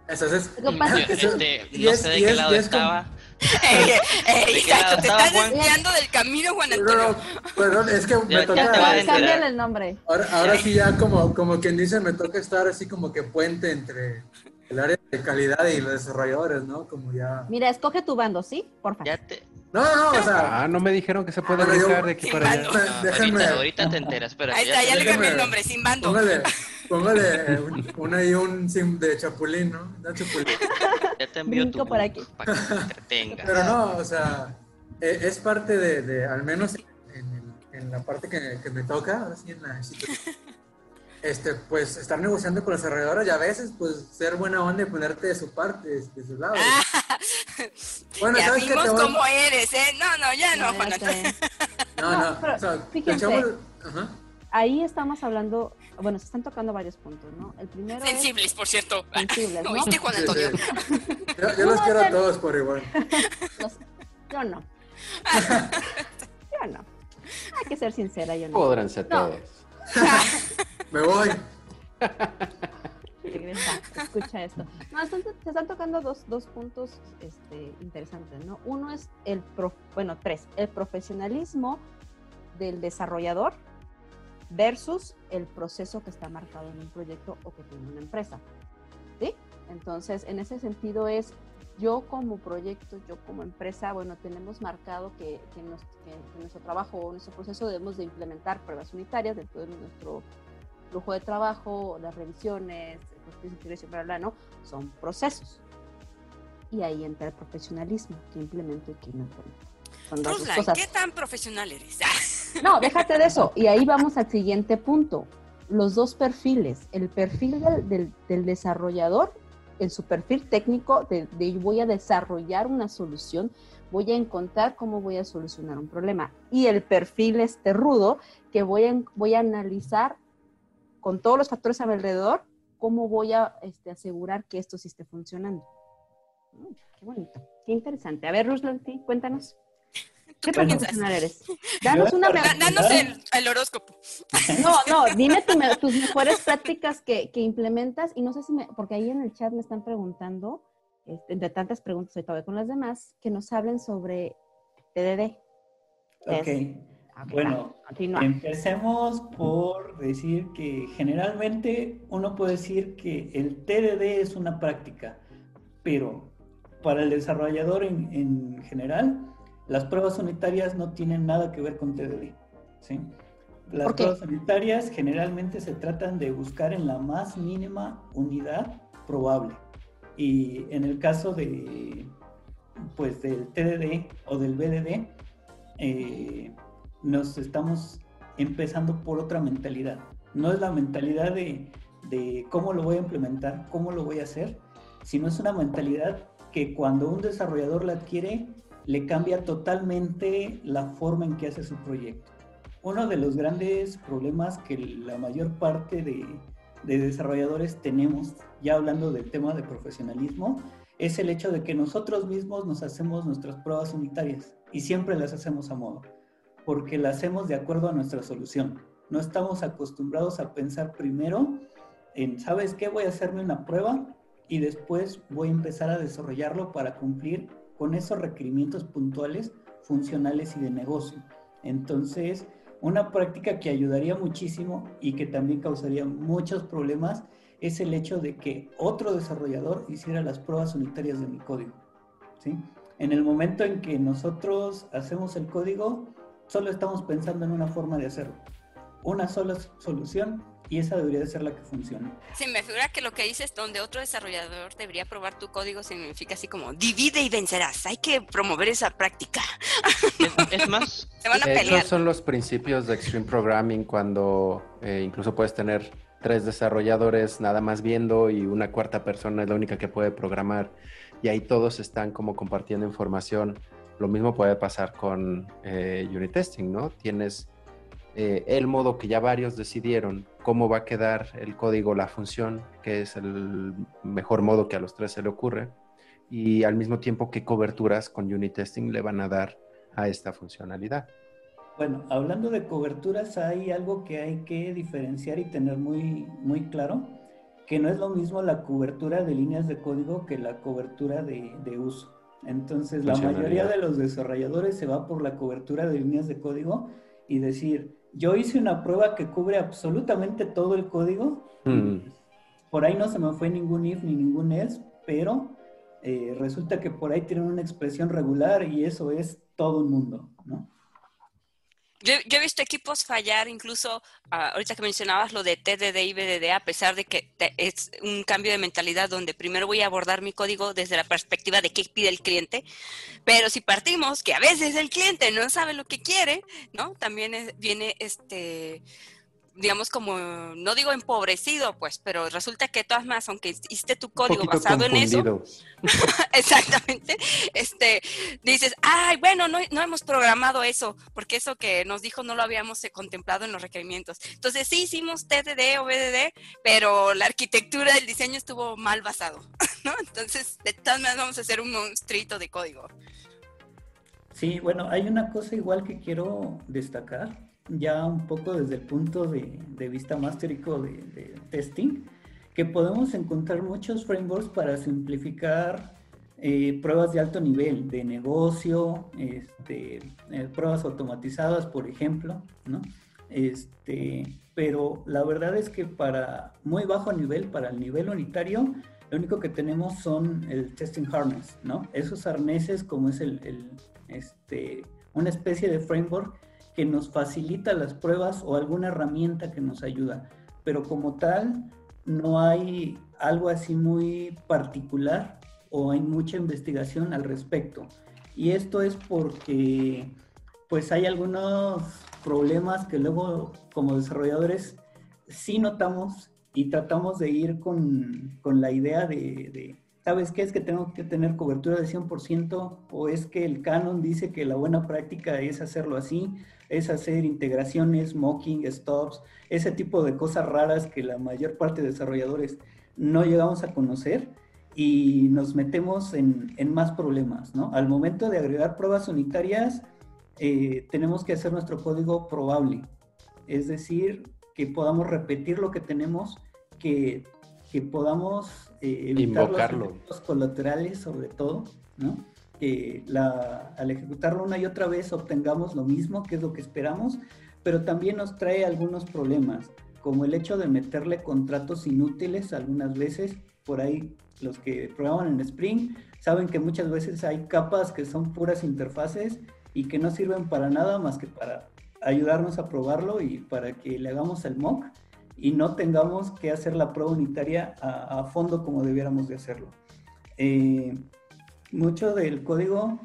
E: Eso es. (laughs)
C: Lo que pasa es que este, no sé de qué lado estaba.
B: exacto, te estás desviando del camino, Juan Antonio.
E: Perdón, es que me toca.
A: Cámbiale el nombre.
E: Ahora, ahora sí, ya como, como quien dice, me toca estar así como que puente entre el área de calidad y los desarrolladores, ¿no? Como ya.
A: Mira, escoge tu bando, ¿sí? Por favor. Ya te...
E: No, no, o sea.
D: Ah, no me dijeron que se puede brincar de aquí para allá.
C: déjenme. Ahorita, te enteras, pero.
B: Ahí está, ya, le cambié el nombre, sin bando.
E: Póngale, (laughs) póngale un, ahí un sim de chapulín, ¿no? De chapulín.
C: Ya te envío tu
A: por aquí.
C: para que te entretengas.
E: Pero no, o sea, e, es parte de, de al menos en, en, la parte que, que me toca, ahora sí en la situación este, pues estar negociando con los desarrolladores y a veces pues ser buena onda y ponerte de su parte, de, su lado. (laughs)
B: bueno, ya ¿sabes vimos que cómo eres, ¿eh? No, no, ya no, Juan (laughs)
E: No, no, o sea,
A: fíjense, ahí estamos hablando, bueno, se están tocando varios puntos, ¿no? El primero
B: Sensibles, por cierto.
A: Sensibles, ¿no?
B: ¿Oíste, Juan Antonio?
E: Yo, los quiero a todos por igual. (laughs)
A: yo no. yo no. Hay que ser sincera, yo no.
D: Podrán ser todos. (laughs)
E: Me voy.
A: escucha esto. No, se están tocando dos, dos puntos este, interesantes, ¿no? Uno es el, bueno, tres, el profesionalismo del desarrollador versus el proceso que está marcado en un proyecto o que tiene una empresa, ¿sí? Entonces, en ese sentido es, yo como proyecto, yo como empresa, bueno, tenemos marcado que, que, nuestro trabajo o nuestro proceso debemos de implementar pruebas unitarias dentro de nuestro flujo de trabajo, las revisiones, bla, ¿no? Son procesos. Y ahí entra el profesionalismo, que implemento y que no
B: Son dos cosas. ¿qué tan profesional eres? (laughs)
A: no, déjate de eso. Y ahí vamos al siguiente punto. Los dos perfiles. El perfil del, del, desarrollador, en su perfil técnico, de, voy a desarrollar una solución, voy a encontrar cómo voy a solucionar un problema. Y el perfil este rudo, que voy a, voy a analizar con todos los factores a mi alrededor, ¿cómo voy a este, asegurar que esto sí esté funcionando? Mm, qué bonito, qué interesante. A ver, Ruslan, cuéntanos. ¿Qué profesional eres? (laughs) Danos una
B: Danos el, horóscopo. (laughs)
A: No, no, dime tus mejores prácticas que, que, implementas y no sé si me, porque ahí en el chat me están preguntando, este, entre tantas preguntas, hoy todavía con las demás, que nos hablen sobre TDD.
H: Ok. Bueno, empecemos por decir que generalmente uno puede decir que el TDD es una práctica, pero para el desarrollador en, general, las pruebas unitarias no tienen nada que ver con TDD. ¿sí? Las pruebas unitarias generalmente se tratan de buscar en la más mínima unidad probable. Y en el caso de, pues, del TDD o del BDD, eh, nos estamos empezando por otra mentalidad. No es la mentalidad de, cómo lo voy a implementar, cómo lo voy a hacer, sino es una mentalidad que cuando un desarrollador la adquiere, le cambia totalmente la forma en que hace su proyecto. Uno de los grandes problemas que la mayor parte de, de desarrolladores tenemos, ya hablando del tema de profesionalismo, es el hecho de que nosotros mismos nos hacemos nuestras pruebas unitarias y siempre las hacemos a modo porque la hacemos de acuerdo a nuestra solución. No estamos acostumbrados a pensar primero en, ¿sabes qué? Voy a hacerme una prueba y después voy a empezar a desarrollarlo para cumplir con esos requerimientos puntuales, funcionales y de negocio. Entonces, una práctica que ayudaría muchísimo y que también causaría muchos problemas es el hecho de que otro desarrollador hiciera las pruebas unitarias de mi código. ¿sí? En el momento en que nosotros hacemos el código, solo estamos pensando en una forma de hacerlo. Una sola solución y esa debería de ser la que funcione.
B: Sí, me figura que lo que dices donde otro desarrollador debería probar tu código significa así como divide y vencerás. Hay que promover esa práctica. (laughs)
C: Es, más,
D: se van a pelear. Esos son los principios de Extreme Programming cuando eh, incluso puedes tener tres desarrolladores nada más viendo y una cuarta persona es la única que puede programar y ahí todos están como compartiendo información lo mismo puede pasar con eh, unit testing, ¿no? Tienes eh, el modo que ya varios decidieron cómo va a quedar el código, la función, que es el mejor modo que a los tres se le ocurre, y al mismo tiempo qué coberturas con unit testing le van a dar a esta funcionalidad.
H: Bueno, hablando de coberturas, hay algo que hay que diferenciar y tener muy, muy claro, que no es lo mismo la cobertura de líneas de código que la cobertura de, de uso. Entonces, la mayoría de los desarrolladores se va por la cobertura de líneas de código y decir, yo hice una prueba que cubre absolutamente todo el código. Mm. Por ahí no se me fue ningún if ni ningún else, pero eh, resulta que por ahí tienen una expresión regular y eso es todo el mundo, ¿no?
B: Yo, he visto equipos fallar incluso, ah, ahorita que mencionabas lo de TDD y BDD, a pesar de que es un cambio de mentalidad donde primero voy a abordar mi código desde la perspectiva de qué pide el cliente, pero si partimos que a veces el cliente no sabe lo que quiere, ¿no? También viene este digamos como, no digo empobrecido, pues, pero resulta que todas más, aunque hiciste tu código basado en eso, (laughs) exactamente, este, dices, ay, bueno, no, no, hemos programado eso, porque eso que nos dijo no lo habíamos eh, contemplado en los requerimientos. Entonces sí hicimos TDD o BDD, pero la arquitectura, el diseño estuvo mal basado, (laughs) ¿no? Entonces, de todas maneras vamos a hacer un monstruito de código.
H: Sí, bueno, hay una cosa igual que quiero destacar ya un poco desde el punto de, vista más teórico de, testing, que podemos encontrar muchos frameworks para simplificar eh, pruebas de alto nivel, de negocio, este, eh, pruebas automatizadas, por ejemplo, ¿no? Este, pero la verdad es que para muy bajo nivel, para el nivel unitario, lo único que tenemos son el testing harness, ¿no? Esos arneses como es el, el este, una especie de framework que nos facilita las pruebas o alguna herramienta que nos ayuda, pero como tal no hay algo así muy particular o hay mucha investigación al respecto. Y esto es porque pues hay algunos problemas que luego como desarrolladores sí notamos y tratamos de ir con, la idea de ¿sabes qué? Es que tengo que tener cobertura de 100% o es que el canon dice que la buena práctica es hacerlo así, es hacer integraciones, mocking, stops, ese tipo de cosas raras que la mayor parte de desarrolladores no llegamos a conocer y nos metemos en, más problemas, ¿no? Al momento de agregar pruebas unitarias, eh, tenemos que hacer nuestro código probable, es decir, que podamos repetir lo que tenemos, que, que podamos eh, evitar los colaterales sobre todo, ¿no? Que la, al ejecutarlo una y otra vez obtengamos lo mismo, que es lo que esperamos, pero también nos trae algunos problemas, como el hecho de meterle contratos inútiles algunas veces, por ahí los que programan en Spring saben que muchas veces hay capas que son puras interfaces y que no sirven para nada más que para ayudarnos a probarlo y para que le hagamos el mock y no tengamos que hacer la prueba unitaria a, fondo como debiéramos de hacerlo. Eh, mucho del código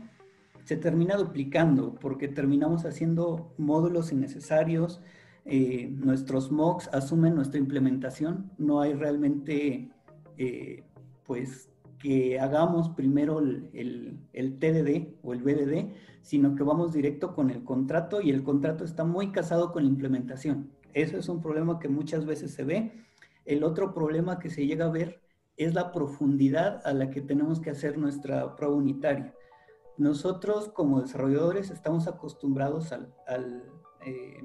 H: se termina duplicando porque terminamos haciendo módulos innecesarios, eh, nuestros mocks asumen nuestra implementación, no hay realmente eh, pues que hagamos primero el, el, TDD o el BDD, sino que vamos directo con el contrato y el contrato está muy casado con la implementación. Eso es un problema que muchas veces se ve. El otro problema que se llega a ver es la profundidad a la que tenemos que hacer nuestra prueba unitaria. Nosotros como desarrolladores estamos acostumbrados al, al, eh,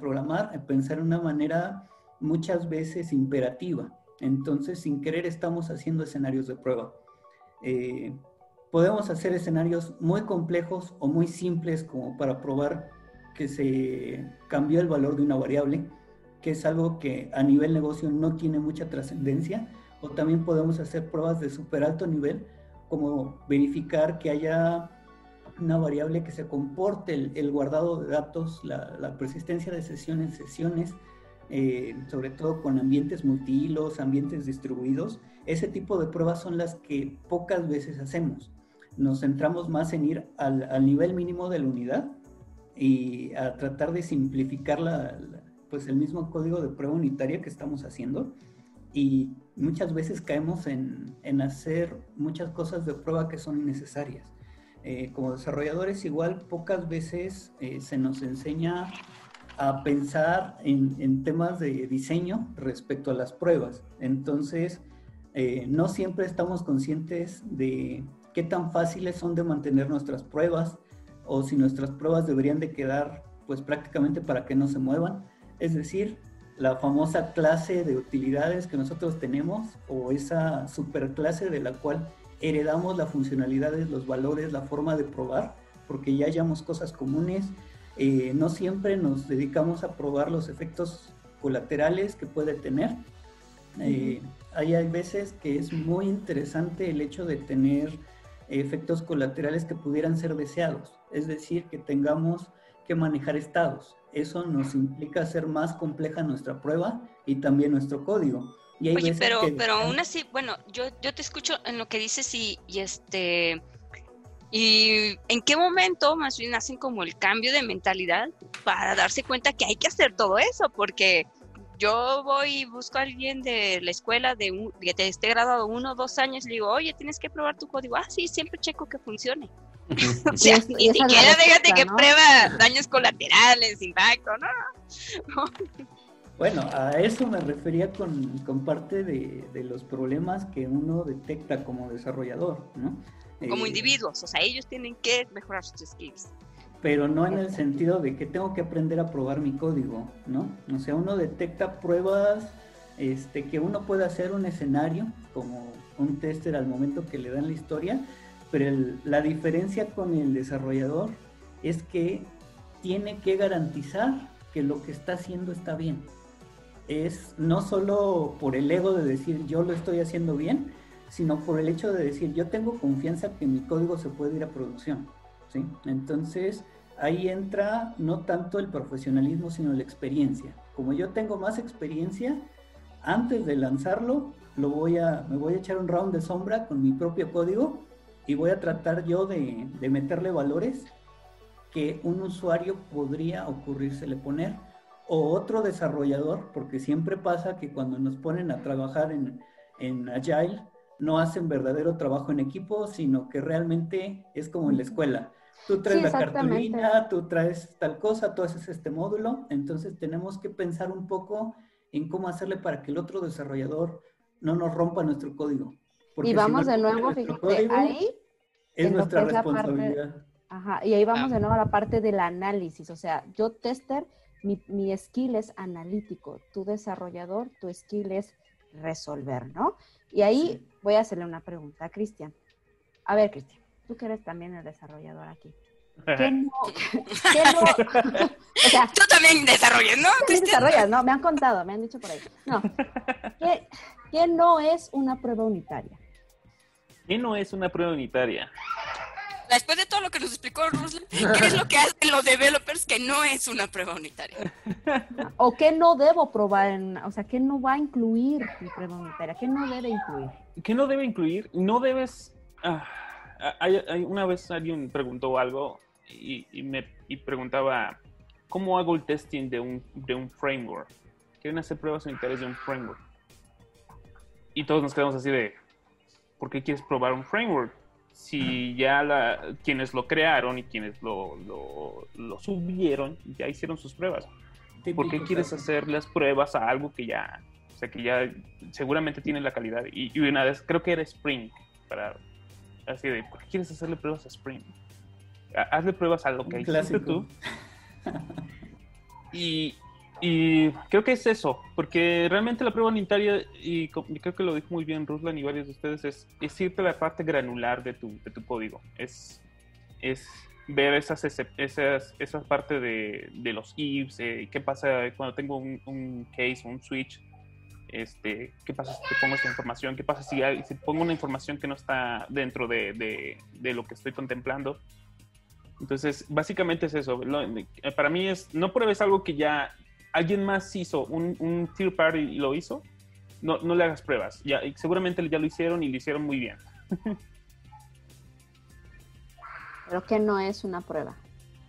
H: programar, a pensar de una manera muchas veces imperativa. Entonces, sin querer, estamos haciendo escenarios de prueba. Eh, podemos hacer escenarios muy complejos o muy simples como para probar que se cambió el valor de una variable, que es algo que a nivel negocio no tiene mucha trascendencia, o también podemos hacer pruebas de súper alto nivel, como verificar que haya una variable que se comporte el, guardado de datos, la, persistencia de sesiones, sesiones, eh, sobre todo con ambientes multihilos, ambientes distribuidos. Ese tipo de pruebas son las que pocas veces hacemos. Nos centramos más en ir al, al nivel mínimo de la unidad y a tratar de simplificar la, pues el mismo código de prueba unitaria que estamos haciendo y muchas veces caemos en, en hacer muchas cosas de prueba que son innecesarias. Eh, como desarrolladores igual pocas veces eh, se nos enseña a pensar en, temas de diseño respecto a las pruebas. Entonces, eh, no siempre estamos conscientes de qué tan fáciles son de mantener nuestras pruebas o si nuestras pruebas deberían de quedar pues prácticamente para que no se muevan. Es decir, la famosa clase de utilidades que nosotros tenemos o esa superclase de la cual heredamos la funcionalidad, los valores, la forma de probar, porque ya hayamos cosas comunes. Eh, no siempre nos dedicamos a probar los efectos colaterales que puede tener. Eh, hay, hay veces que es muy interesante el hecho de tener efectos colaterales que pudieran ser deseados, es decir, que tengamos que manejar estados. Eso nos implica hacer más compleja nuestra prueba y también nuestro código. Y
B: Oye, pero, pero aún así, bueno, yo, yo te escucho en lo que dices y, y este... ¿Y en qué momento más bien hacen como el cambio de mentalidad para darse cuenta que hay que hacer todo eso? Porque yo voy y busco a alguien de la escuela de un, que te esté graduado uno o dos años y le digo, oye, tienes que probar tu código. Ah, sí, siempre checo que funcione. O sea, ni siquiera déjate que prueba daños colaterales, impacto, ¿no? (laughs)
H: Bueno, a eso me refería con, con parte de, de, los problemas que uno detecta como desarrollador, ¿no?
B: Como eh, individuos, o sea, ellos tienen que mejorar sus skills.
H: Pero no en el sentido de que tengo que aprender a probar mi código, ¿no? O sea, uno detecta pruebas este, que uno puede hacer un escenario, como un tester al momento que le dan la historia, pero la diferencia con el desarrollador es que tiene que garantizar que lo que está haciendo está bien es no solo por el ego de decir yo lo estoy haciendo bien, sino por el hecho de decir yo tengo confianza que mi código se puede ir a producción. ¿sí? Entonces ahí entra no tanto el profesionalismo, sino la experiencia. Como yo tengo más experiencia, antes de lanzarlo, lo voy a, me voy a echar un round de sombra con mi propio código y voy a tratar yo de, de meterle valores que un usuario podría ocurrírsele poner o otro desarrollador, porque siempre pasa que cuando nos ponen a trabajar en, en Agile, no hacen verdadero trabajo en equipo, sino que realmente es como en la escuela. Tú traes la cartulina, tú traes tal cosa, tú haces este módulo, entonces tenemos que pensar un poco en cómo hacerle para que el otro desarrollador no nos rompa nuestro código.
A: Y vamos de nuevo, fíjate, ahí
H: es nuestra responsabilidad.
A: ajá, y ahí vamos de nuevo a la parte del análisis, o sea, yo tester mi, mi skill es analítico, tu desarrollador, tu skill es resolver, ¿no? Y ahí voy a hacerle una pregunta a Cristian. A ver, Cristian, tú que eres también el desarrollador aquí. ¿Qué (laughs) no?
B: ¿Qué no? (laughs) o sea, ¿Tú también desarrollas, no?
A: Desarrollas, no, me han contado, me han dicho por ahí. No. (laughs) ¿Qué, ¿Qué no es una prueba unitaria?
G: ¿Qué no es una prueba unitaria?
B: Después de todo lo que nos explicó Ruslan, ¿qué es lo que hacen los developers que no es una prueba unitaria?
A: ¿O qué no debo probar? En, o sea, ¿qué no va a incluir mi prueba unitaria? ¿Qué no debe incluir?
G: ¿Qué no debe incluir? No debes... Ah, hay, una vez alguien preguntó algo y, me preguntaba, ¿cómo hago el testing de un, de un framework? Quieren hacer pruebas unitarias de un framework. Y todos nos quedamos así de, ¿por qué quieres probar un framework? si ya la, quienes lo crearon y quienes lo, lo, subieron ya hicieron sus pruebas. ¿Por qué quieres hacer las pruebas a algo que ya, o sea, que ya seguramente tiene la calidad? Y, una vez, creo que era Spring, para, así de, ¿por qué quieres hacerle pruebas a Spring? Hazle pruebas a lo que hiciste tú. (laughs) y, y creo que es eso, porque realmente la prueba unitaria, y creo que lo dijo muy bien Ruslan y varios de ustedes, es, es irte a la parte granular de tu, de tu código. Es, es ver esas, esas, esa parte de, de los ifs, eh, qué pasa cuando tengo un, un case un switch, este, qué pasa si pongo esta información, qué pasa si, si pongo una información que no está dentro de, de, de lo que estoy contemplando. Entonces, básicamente es eso. para mí es, no pruebes algo que ya alguien más hizo un, un third party y lo hizo, no, no le hagas pruebas. Ya, seguramente ya lo hicieron y lo hicieron muy bien. (laughs)
A: Pero que no es una prueba.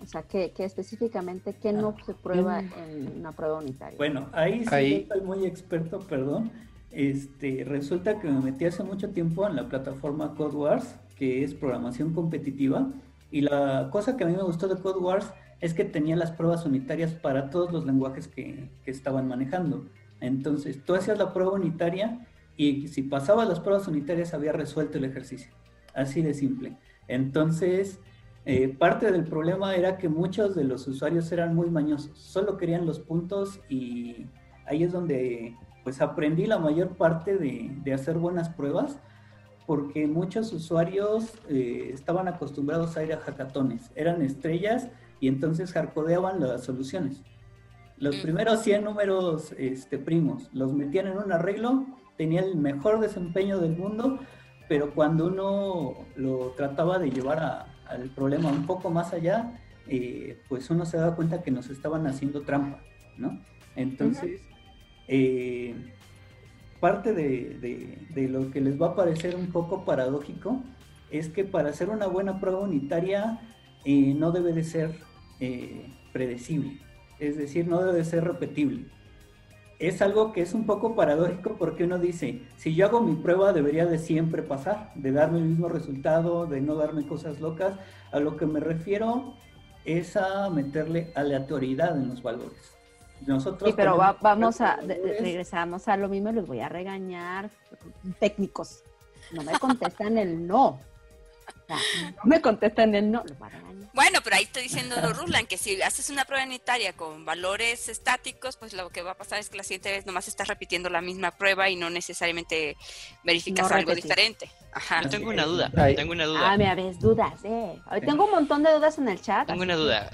A: O sea, que, específicamente, ¿qué no se prueba en una prueba unitaria?
H: Bueno, ahí sí estoy muy experto, perdón. Este, resulta que me metí hace mucho tiempo en la plataforma CodeWars, que es programación competitiva. Y la cosa que a mí me gustó de CodeWars es que tenía las pruebas unitarias para todos los lenguajes que, que estaban manejando. Entonces, tú hacías la prueba unitaria y si pasabas las pruebas unitarias había resuelto el ejercicio. Así de simple. Entonces, eh, parte del problema era que muchos de los usuarios eran muy mañosos, solo querían los puntos y ahí es donde pues aprendí la mayor parte de, de hacer buenas pruebas porque muchos usuarios eh, estaban acostumbrados a ir a hackatones, eran estrellas y entonces hardcodeaban las soluciones. Los primeros 100 números este, primos los metían en un arreglo, tenían el mejor desempeño del mundo, pero cuando uno lo trataba de llevar al problema un poco más allá, eh, pues uno se daba cuenta que nos estaban haciendo trampa, ¿no? Entonces, eh, parte de, lo que les va a parecer un poco paradójico es que para hacer una buena prueba unitaria eh, no debe de ser predecible es decir, no debe ser repetible. Es algo que es un poco paradójico porque uno dice, si yo hago mi prueba debería de siempre pasar, de darme el mismo resultado, de no darme cosas locas. A lo que me refiero es a meterle aleatoriedad en los valores.
A: Nosotros sí, pero vamos a, regresamos a lo mismo, les voy a regañar técnicos. No me contestan el no. No (laughs) me contestan el no,
B: bueno, pero ahí estoy diciendo Ruslan que si haces una prueba unitaria con valores estáticos, pues lo que va a pasar es que la siguiente vez nomás estás repitiendo la misma prueba y no necesariamente verificas algo diferente.
C: Ajá. Yo tengo una duda, tengo una duda.
A: Ah, me habéis dudas, eh. Hoy tengo un montón de dudas en el chat.
C: Tengo una duda.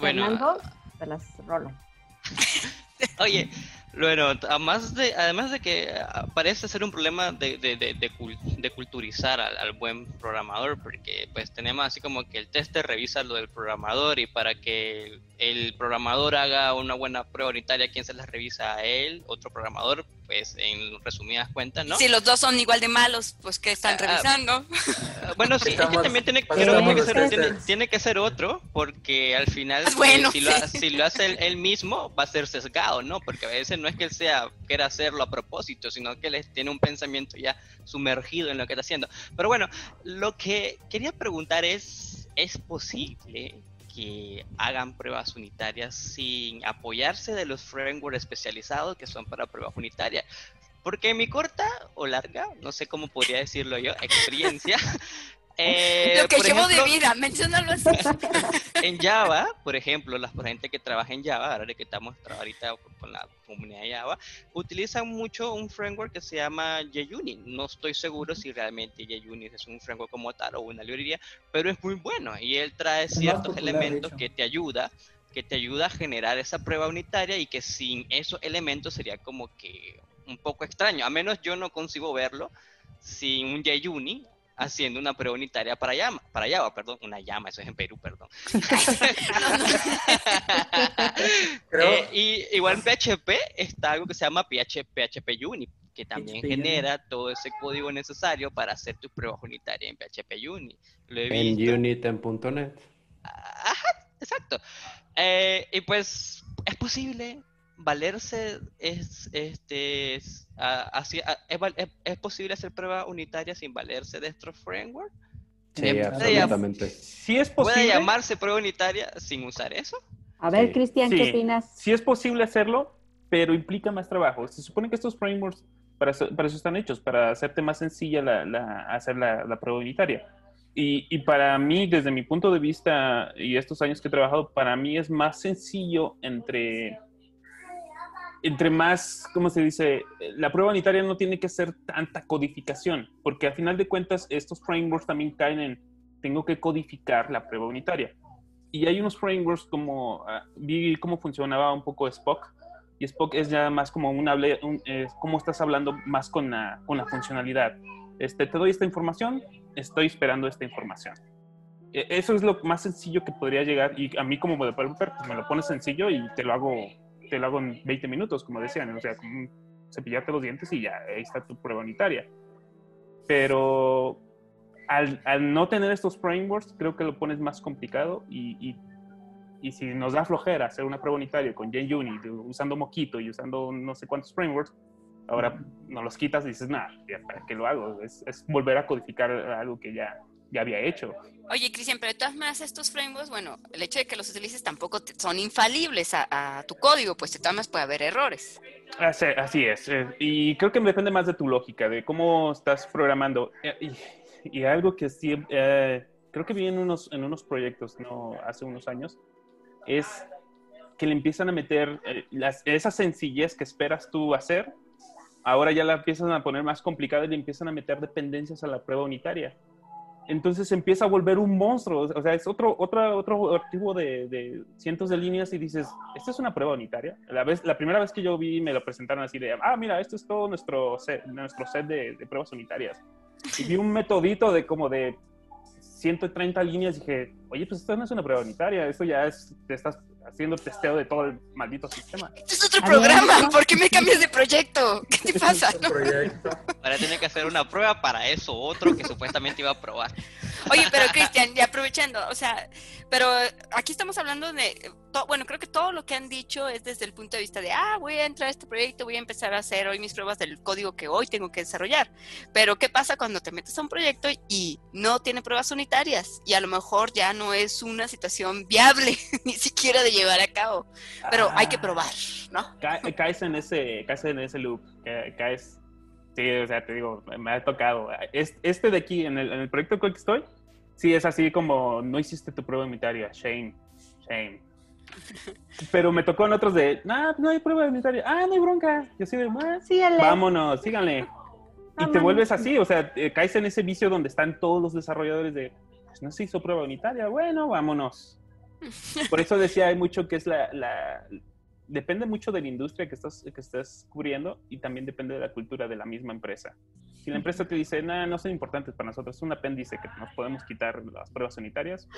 A: bueno, te las rolo. (laughs)
C: Oye, bueno, además de, además de que ah, parece ser un problema de, de, de, culturizar al, buen programador, porque pues tenemos así como que el tester revisa lo del programador y para que el programador haga una buena prueba unitaria, ¿quién se las revisa a él? Otro programador, pues en resumidas cuentas, ¿no?
B: Si los dos son igual de malos, pues ¿qué están ah, revisando?
C: Ah, bueno, sí, es que también tiene, que ser, tiene, que ser otro, porque al final (laughs) eh, si, lo, si, lo, hace él, mismo, va a ser sesgado, ¿no? Porque a veces no es que él sea, quiera hacerlo a propósito, sino que él tiene un pensamiento ya sumergido en lo que está haciendo. Pero bueno, lo que quería preguntar es, ¿es posible que hagan pruebas unitarias sin apoyarse de los frameworks especializados que son para pruebas unitarias. Porque mi corta o larga, no sé cómo podría decirlo yo, (laughs) experiencia,
B: eh, lo que llevo de vida, menciónalo así. (laughs)
C: en Java, por ejemplo, la gente que trabaja en Java, ahora que estamos ahorita con la comunidad de Java, utilizan mucho un framework que se llama JUnit. No estoy seguro si realmente JUnit es un framework como tal o una librería, pero es muy bueno y él trae ciertos elementos que te ayuda que te ayuda a generar esa prueba unitaria y que sin esos elementos sería como que un poco extraño. A menos yo no consigo verlo sin un JUnit haciendo una prueba unitaria para llama, para Java, perdón, una llama, eso es en Perú, perdón. (laughs) (laughs) Eh, y igual en PHP está algo que se llama PHP, PHP Unit, que también genera todo ese código necesario para hacer tu prueba unitaria en PHP Unit.
D: en Unit en .NET.
C: Ajá, exacto. Eh, y pues es posible valerse es este así es, posible hacer prueba unitaria sin valerse de estos framework
D: sí absolutamente.
C: Sí es posible puede llamarse prueba unitaria sin usar eso
A: a ver Cristian qué opinas
G: sí es posible hacerlo pero implica más trabajo. Se supone que estos frameworks para eso, para eso están hechos para hacerte más sencilla la, hacer la, la prueba unitaria. Y, y, para mí, desde mi punto de vista y estos años que he trabajado, para mí es más sencillo entre entre más, ¿cómo se dice? La prueba unitaria no tiene que ser tanta codificación, porque al final de cuentas estos frameworks también caen en, tengo que codificar la prueba unitaria. Y hay unos frameworks como, ah, vi cómo funcionaba un poco Spock, y Spock es ya más como un, hable, un cómo estás hablando más con la, con la funcionalidad. Este, te doy esta información, estoy esperando esta información. E, eso es lo más sencillo que podría llegar, y a mí como developer, pues me lo pones sencillo y te lo hago te lo hago en 20 minutos, como decían, o sea, como cepillarte los dientes y ya, ahí está tu prueba unitaria. Pero al, al, no tener estos frameworks, creo que lo pones más complicado y, y, y si nos da flojera hacer una prueba unitaria con JUnit, usando Moquito y usando no sé cuántos frameworks, ahora no los quitas y dices, nada, ¿para qué lo hago? Es, es, volver a codificar algo que ya, ya había hecho.
B: Oye, Cristian, pero de todas maneras estos frameworks, bueno, el hecho de que los utilices tampoco son infalibles a, tu código, pues de todas maneras puede haber errores.
G: Así, es, eh, y creo que depende más de tu lógica, de cómo estás programando. Eh, y, algo que sí, eh, creo que vi en unos, en unos proyectos, no hace unos años, es que le empiezan a meter las, esa sencillez que esperas tú hacer, ahora ya la empiezan a poner más complicada y le empiezan a meter dependencias a la prueba unitaria entonces empieza a volver un monstruo. O sea, es otro, otro, otro archivo de, cientos de líneas y dices, ¿esta es una prueba unitaria? La, vez, la primera vez que yo vi me lo presentaron así de, ah, mira, esto es todo nuestro set, nuestro set de, de pruebas unitarias. Y vi un metodito de como de 130 líneas y dije, oye, pues esto no es una prueba unitaria, esto ya es, te estás haciendo testeo de todo el maldito sistema.
B: Este es otro programa, ¿por qué me cambias de proyecto? ¿Qué te pasa?
C: Ahora tiene que hacer una prueba para eso, otro que supuestamente iba a probar.
B: Oye, pero Cristian, y aprovechando, o sea, pero aquí estamos hablando de, bueno, creo que todo lo que han dicho es desde el punto de vista de, ah, voy a entrar a este proyecto, voy a empezar a hacer hoy mis pruebas del código que hoy tengo que desarrollar. Pero, ¿qué pasa cuando te metes a un proyecto y no tiene pruebas unitarias? Y a lo mejor ya no es una situación viable, (laughs) ni siquiera de llevar a cabo. Pero hay que ah. probar, ¿no?
G: caes en ese, caes en ese loop, caes Sí, o sea, te digo, me ha tocado. Este de aquí, en el, en el proyecto que estoy, sí es así como, no hiciste tu prueba unitaria, shame, shame. Pero me tocó en otros de, nah, no hay prueba unitaria, ah, no hay bronca. Yo así de, vámonos, síganle. Y te vuelves así, o sea, caes en ese vicio donde están todos los desarrolladores de, pues no se hizo prueba unitaria, bueno, vámonos. Por eso decía, hay mucho que es la, la depende mucho de la industria que estás, que estás cubriendo y también depende de la cultura de la misma empresa. Si la empresa te dice, nada, no son importantes para nosotros, es un apéndice que nos podemos quitar las pruebas sanitarias.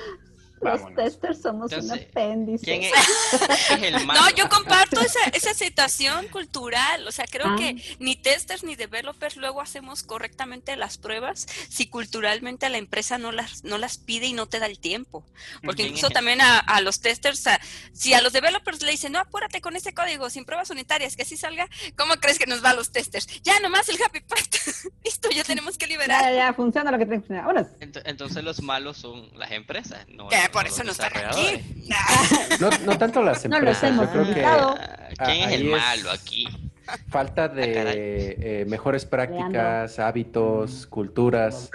A: Los testers somos un apéndice. ¿quién es, (laughs)
B: el malo? No, yo comparto esa, esa situación cultural. O sea, creo que ah. ni testers ni developers luego hacemos correctamente las pruebas si culturalmente la empresa no las, no las pide y no te da el tiempo. Porque incluso también a, a los testers, si a los developers le dicen, no, apúrate con ese código sin pruebas unitarias, que así salga, ¿cómo crees que nos va a los testers? Ya nomás el happy part. (laughs) Listo, ya tenemos que liberar.
A: Ya, ya, funciona lo que tiene que funcionar.
C: Entonces los malos son las empresas, no,
B: por eso no están aquí.
D: No, no tanto las empresas. (laughs)
A: No los hemos
C: ¿Quién es el malo aquí?
D: Falta de eh, mejores prácticas, hábitos, culturas.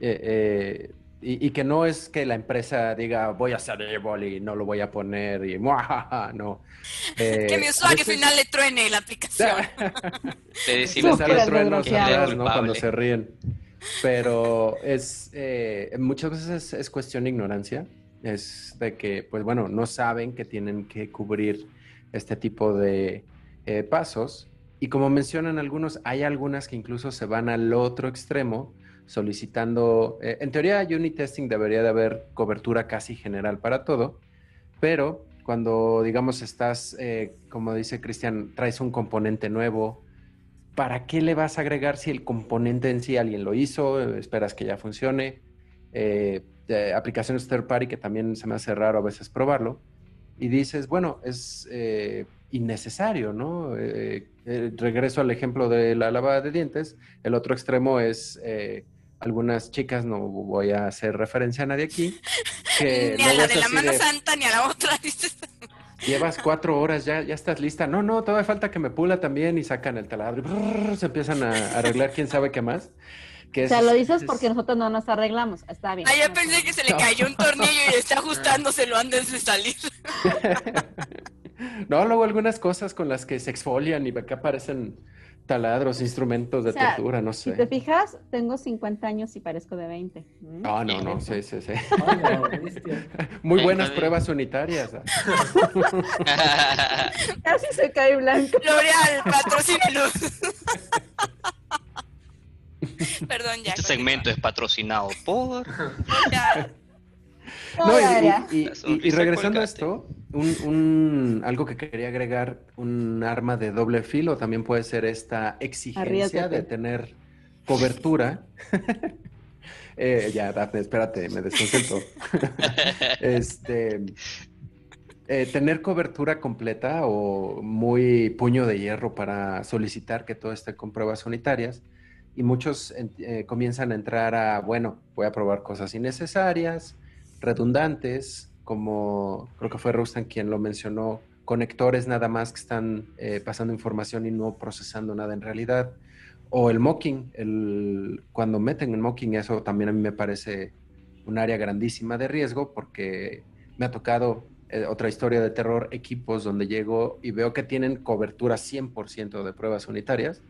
D: Eh, eh, y, que no es que la empresa diga voy a hacer evil y no lo voy a poner y (laughs) no.
B: que mi usuario final le truene la aplicación. (laughs)
C: Te decimos que truenos
D: ¿no? cuando se ríen. Pero es muchas veces es cuestión de ignorancia es de que, pues bueno, no saben que tienen que cubrir este tipo de eh, pasos. Y como mencionan algunos, hay algunas que incluso se van al otro extremo solicitando, eh, en teoría unit testing debería de haber cobertura casi general para todo, pero cuando digamos estás, eh, como dice Cristian, traes un componente nuevo, ¿para qué le vas a agregar si el componente en sí alguien lo hizo, esperas que ya funcione? aplicaciones third party que también se me hace raro a veces probarlo. Y dices, bueno, es eh, innecesario, ¿no? Eh, eh, regreso al ejemplo de la lavada de dientes. El otro extremo es algunas chicas, no voy a hacer referencia a nadie aquí. (laughs)
B: ni a la de la mano santa ni a la otra. (laughs)
D: Llevas cuatro horas, ya, ya estás lista. No, no, todavía falta que me pula también y sacan el taladro. se empiezan a arreglar quién sabe qué más
A: o sea, lo dices porque nosotros no nos arreglamos. Está bien.
B: Ah, ya pensé que se le cayó un tornillo y está (laughs) ajustándoselo antes de salir. (laughs)
D: no, luego algunas cosas con las que se exfolian y acá aparecen taladros, instrumentos de tortura, no sé.
A: Si te fijas, tengo 50 años y parezco de 20.
D: No, no, no, sí, sí, sí. (laughs) (laughs) Muy buenas pruebas unitarias.
A: Casi se cae blanco.
B: L'Oreal, patrocínenos. Perdón, ya.
C: Este segmento es patrocinado por.
D: Y, regresando a esto, un, algo que quería agregar, un arma de doble filo también puede ser esta exigencia de tener cobertura. (laughs) Eh, ya, Dafne, espérate, me desconcentro. (laughs) este, eh, tener cobertura completa o muy puño de hierro para solicitar que todo esté con pruebas unitarias y muchos eh, comienzan a entrar a, bueno, voy a probar cosas innecesarias, redundantes, como creo que fue Rustan quien lo mencionó, conectores nada más que están eh, pasando información y no procesando nada en realidad. O el mocking, el, cuando meten el mocking, eso también a mí me parece un área grandísima de riesgo porque me ha tocado eh, otra historia de terror, equipos donde llego y veo que tienen cobertura 100% de pruebas unitarias,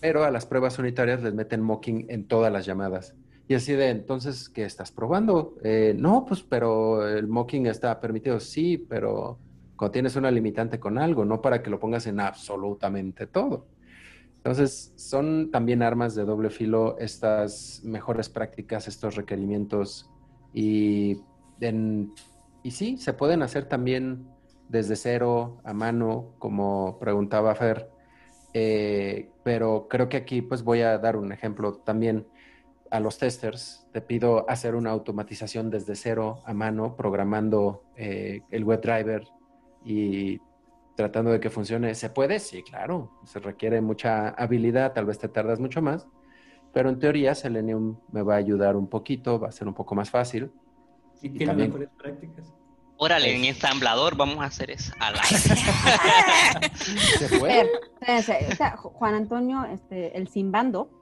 D: pero a las pruebas unitarias les meten mocking en todas las llamadas. Y así de, entonces, ¿qué estás probando? Eh, no, pues, pero el mocking está permitido, sí, pero cuando tienes una limitante con algo, no para que lo pongas en absolutamente todo. Entonces, son también armas de doble filo estas mejores prácticas, estos requerimientos y, y sí, se pueden hacer también desde cero, a mano, como preguntaba Fer, eh, pero creo que aquí pues voy a dar un ejemplo también a los testers. Te pido hacer una automatización desde cero, a mano, programando eh, el WebDriver y tratando de que funcione. ¿Se puede? Sí, claro. Se requiere mucha habilidad, tal vez te tardas mucho más, pero en teoría Selenium me va a ayudar un poquito, va a ser un poco más fácil.
H: ¿Y tiene mejores prácticas?
C: Órale, en ensamblador vamos a hacer eso. (laughs)
A: ¿Se puede? Juan Antonio, este, el Simbando.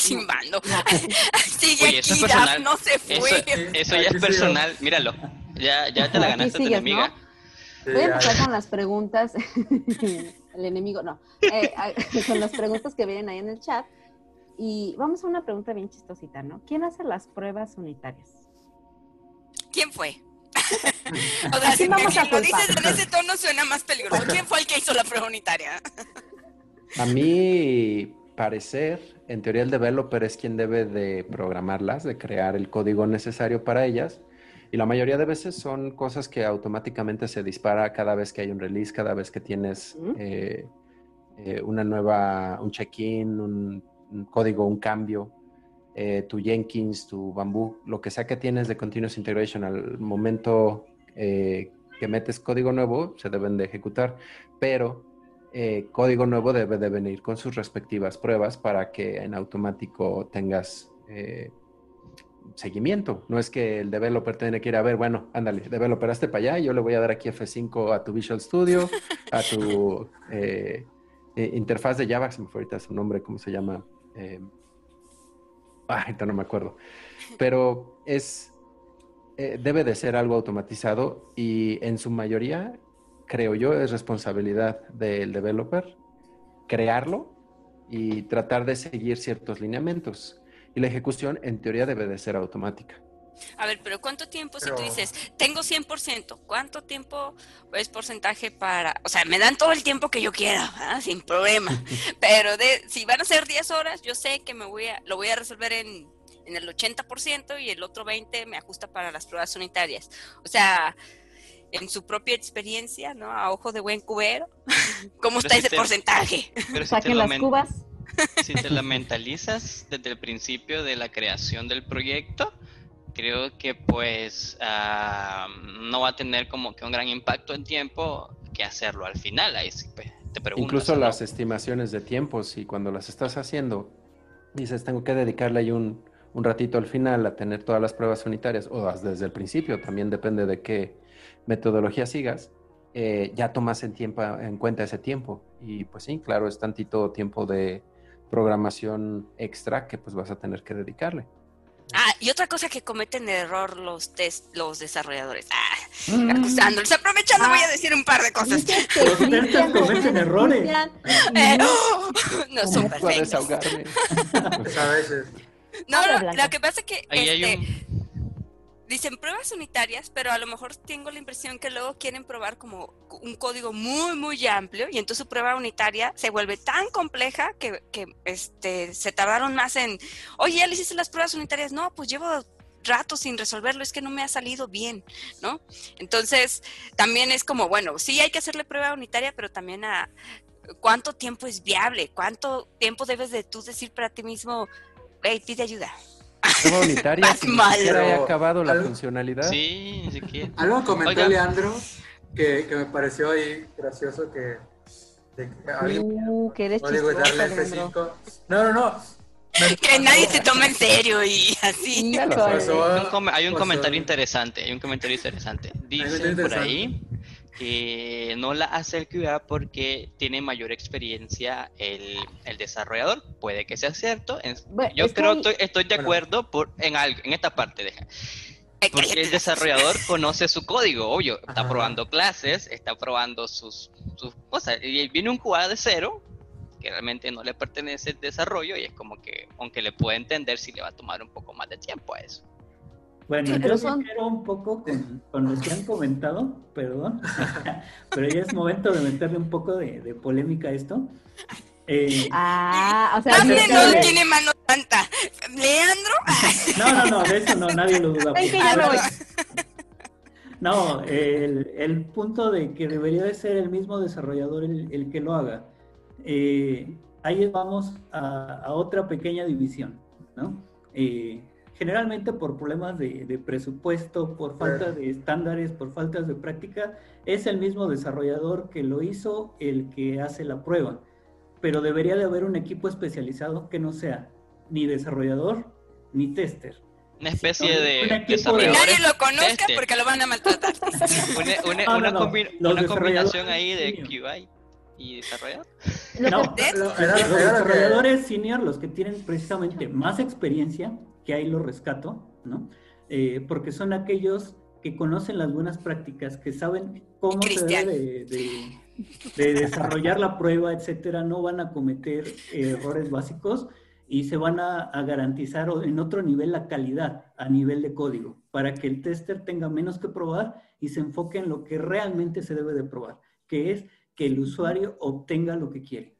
B: Ay, Simbando. (laughs) Sigue Oye, aquí, ya, no se fue.
C: Eso, ya es personal, míralo. Ya, ya te la ganaste tu enemiga.
A: Voy a empezar con las preguntas. (laughs) el enemigo, no. Eh, (laughs) con las preguntas que vienen ahí en el chat. Y vamos a una pregunta bien chistosita, ¿no? ¿Quién hace las pruebas unitarias?
B: ¿Quién fue? o sea, si, vamos a lo dices en ese tono suena más peligroso. ¿Quién fue el que hizo la prueba unitaria?
D: a mí parecer, en teoría el developer es quien debe de programarlas, de crear el código necesario para ellas y la mayoría de veces son cosas que automáticamente se dispara cada vez que hay un release, cada vez que tienes eh, eh, una nueva, un check-in, un, código, un cambio. Eh, tu Jenkins, tu Bamboo, lo que sea que tienes de Continuous Integration al momento que metes código nuevo, se deben de ejecutar, pero código nuevo debe de venir con sus respectivas pruebas para que en automático tengas seguimiento. No es que el developer tiene que ir a ver, bueno, ándale, developer, hazte para allá, yo le voy a dar aquí F5 a tu Visual Studio, a tu (laughs) eh, eh, interfaz de Java, se me fue ahorita su nombre, ¿cómo se llama? Eh, ah, ahorita no me acuerdo. Pero es, debe de ser algo automatizado y en su mayoría, creo yo, es responsabilidad del developer crearlo y tratar de seguir ciertos lineamientos y la ejecución en teoría debe de ser automática.
B: A ver, pero ¿cuánto tiempo si tú dices, tengo 100%, cuánto tiempo es porcentaje para, o sea, me dan todo el tiempo que yo quiera, sin problema, (laughs) pero de, si van a ser 10 horas, yo sé que me voy a, lo voy a resolver en, en el 80% y el otro 20% me ajusta para las pruebas unitarias. O sea, en su propia experiencia, ¿no? A ojo de buen cubero, (laughs) ¿cómo está ese porcentaje?
A: Pero Saquen las cubas. (laughs)
C: Si te la mentalizas desde el principio de la creación del proyecto, creo que pues ah, no va a tener como que un gran impacto en tiempo que hacerlo al final. Ahí pues, te
D: Incluso las estimaciones de tiempos y cuando las estás haciendo, dices, tengo que dedicarle ahí un, un ratito al final a tener todas las pruebas unitarias o desde el principio, también depende de qué metodología sigas. Eh, ya tomas en, tiempo, en cuenta ese tiempo. Y pues sí, claro, es tantito tiempo de, programación extra que pues vas a tener que dedicarle.
B: Ah, y otra cosa que cometen error los test, los desarrolladores. Ah, mm. acusándolos. Aprovechando, voy a decir un par de cosas. (laughs)
H: Los cometen errores.
B: Eh, (laughs) no son perfectos.
E: Pues a veces.
B: No, lo que pasa es que este, dicen pruebas unitarias, pero a lo mejor tengo la impresión que luego quieren probar como un código muy, muy amplio y entonces su prueba unitaria se vuelve tan compleja que, este, se tardaron más en, oye, ¿ya le hiciste las pruebas unitarias? No, pues llevo rato sin resolverlo, es que no me ha salido bien, ¿no? Entonces, también es como, bueno, sí hay que hacerle prueba unitaria, pero también a cuánto tiempo es viable, cuánto tiempo debes de tú decir para ti mismo, hey, pide ayuda,
D: Prueba unitaria si haya acabado la funcionalidad.
C: Sí, ni siquiera.
E: Algo comentó Leandro que, que, me pareció ahí gracioso que,
A: de, uh, que eres
E: darle F5. No, no, no. (laughs)
B: que nadie se toma en serio y así.
C: hay un comentario interesante, hay un comentario interesante. Dice por ahí que no la hace el QA porque tiene mayor experiencia el, el desarrollador. Puede que sea cierto. Yo creo que estoy, de acuerdo por, en, algo, en esta parte. Deja. Porque el desarrollador (laughs) conoce su código, obvio. Está probando clases, está probando sus, sus cosas. Y viene un QA de cero que realmente no le pertenece el desarrollo y es como que, aunque le puede entender, si le va a tomar un poco más de tiempo a eso.
H: Bueno, yo son... quiero un poco con, con, los que han comentado, perdón, (laughs) pero ya es momento de meterle un poco de, de polémica a esto.
B: Eh, ah, o sea, ¿Dónde no tiene mano tanta? ¿Leandro?
H: no, no, no, de eso no, nadie lo duda. no, el, el, punto de que debería de ser el mismo desarrollador el, el que lo haga. Eh, ahí vamos a, a, otra pequeña división, ¿no? Eh, generalmente por problemas de, presupuesto, por falta de estándares, por faltas de práctica, es el mismo desarrollador que lo hizo el que hace la prueba. Pero debería de haber un equipo especializado que no sea ni desarrollador ni tester.
C: Una especie de
B: desarrollador. nadie lo conozca porque lo van a maltratar. (laughs)
C: una, combinación ahí de QI y desarrollador.
H: los desarrolladores senior, los que tienen precisamente más experiencia, que ahí lo rescato, ¿no? Eh, porque son aquellos que conocen las buenas prácticas, que saben cómo se debe de, desarrollar la prueba, etcétera, no van a cometer errores básicos y se van a, a, garantizar en otro nivel la calidad a nivel de código, para que el tester tenga menos que probar y se enfoque en lo que realmente se debe de probar, que es que el usuario obtenga lo que quiere.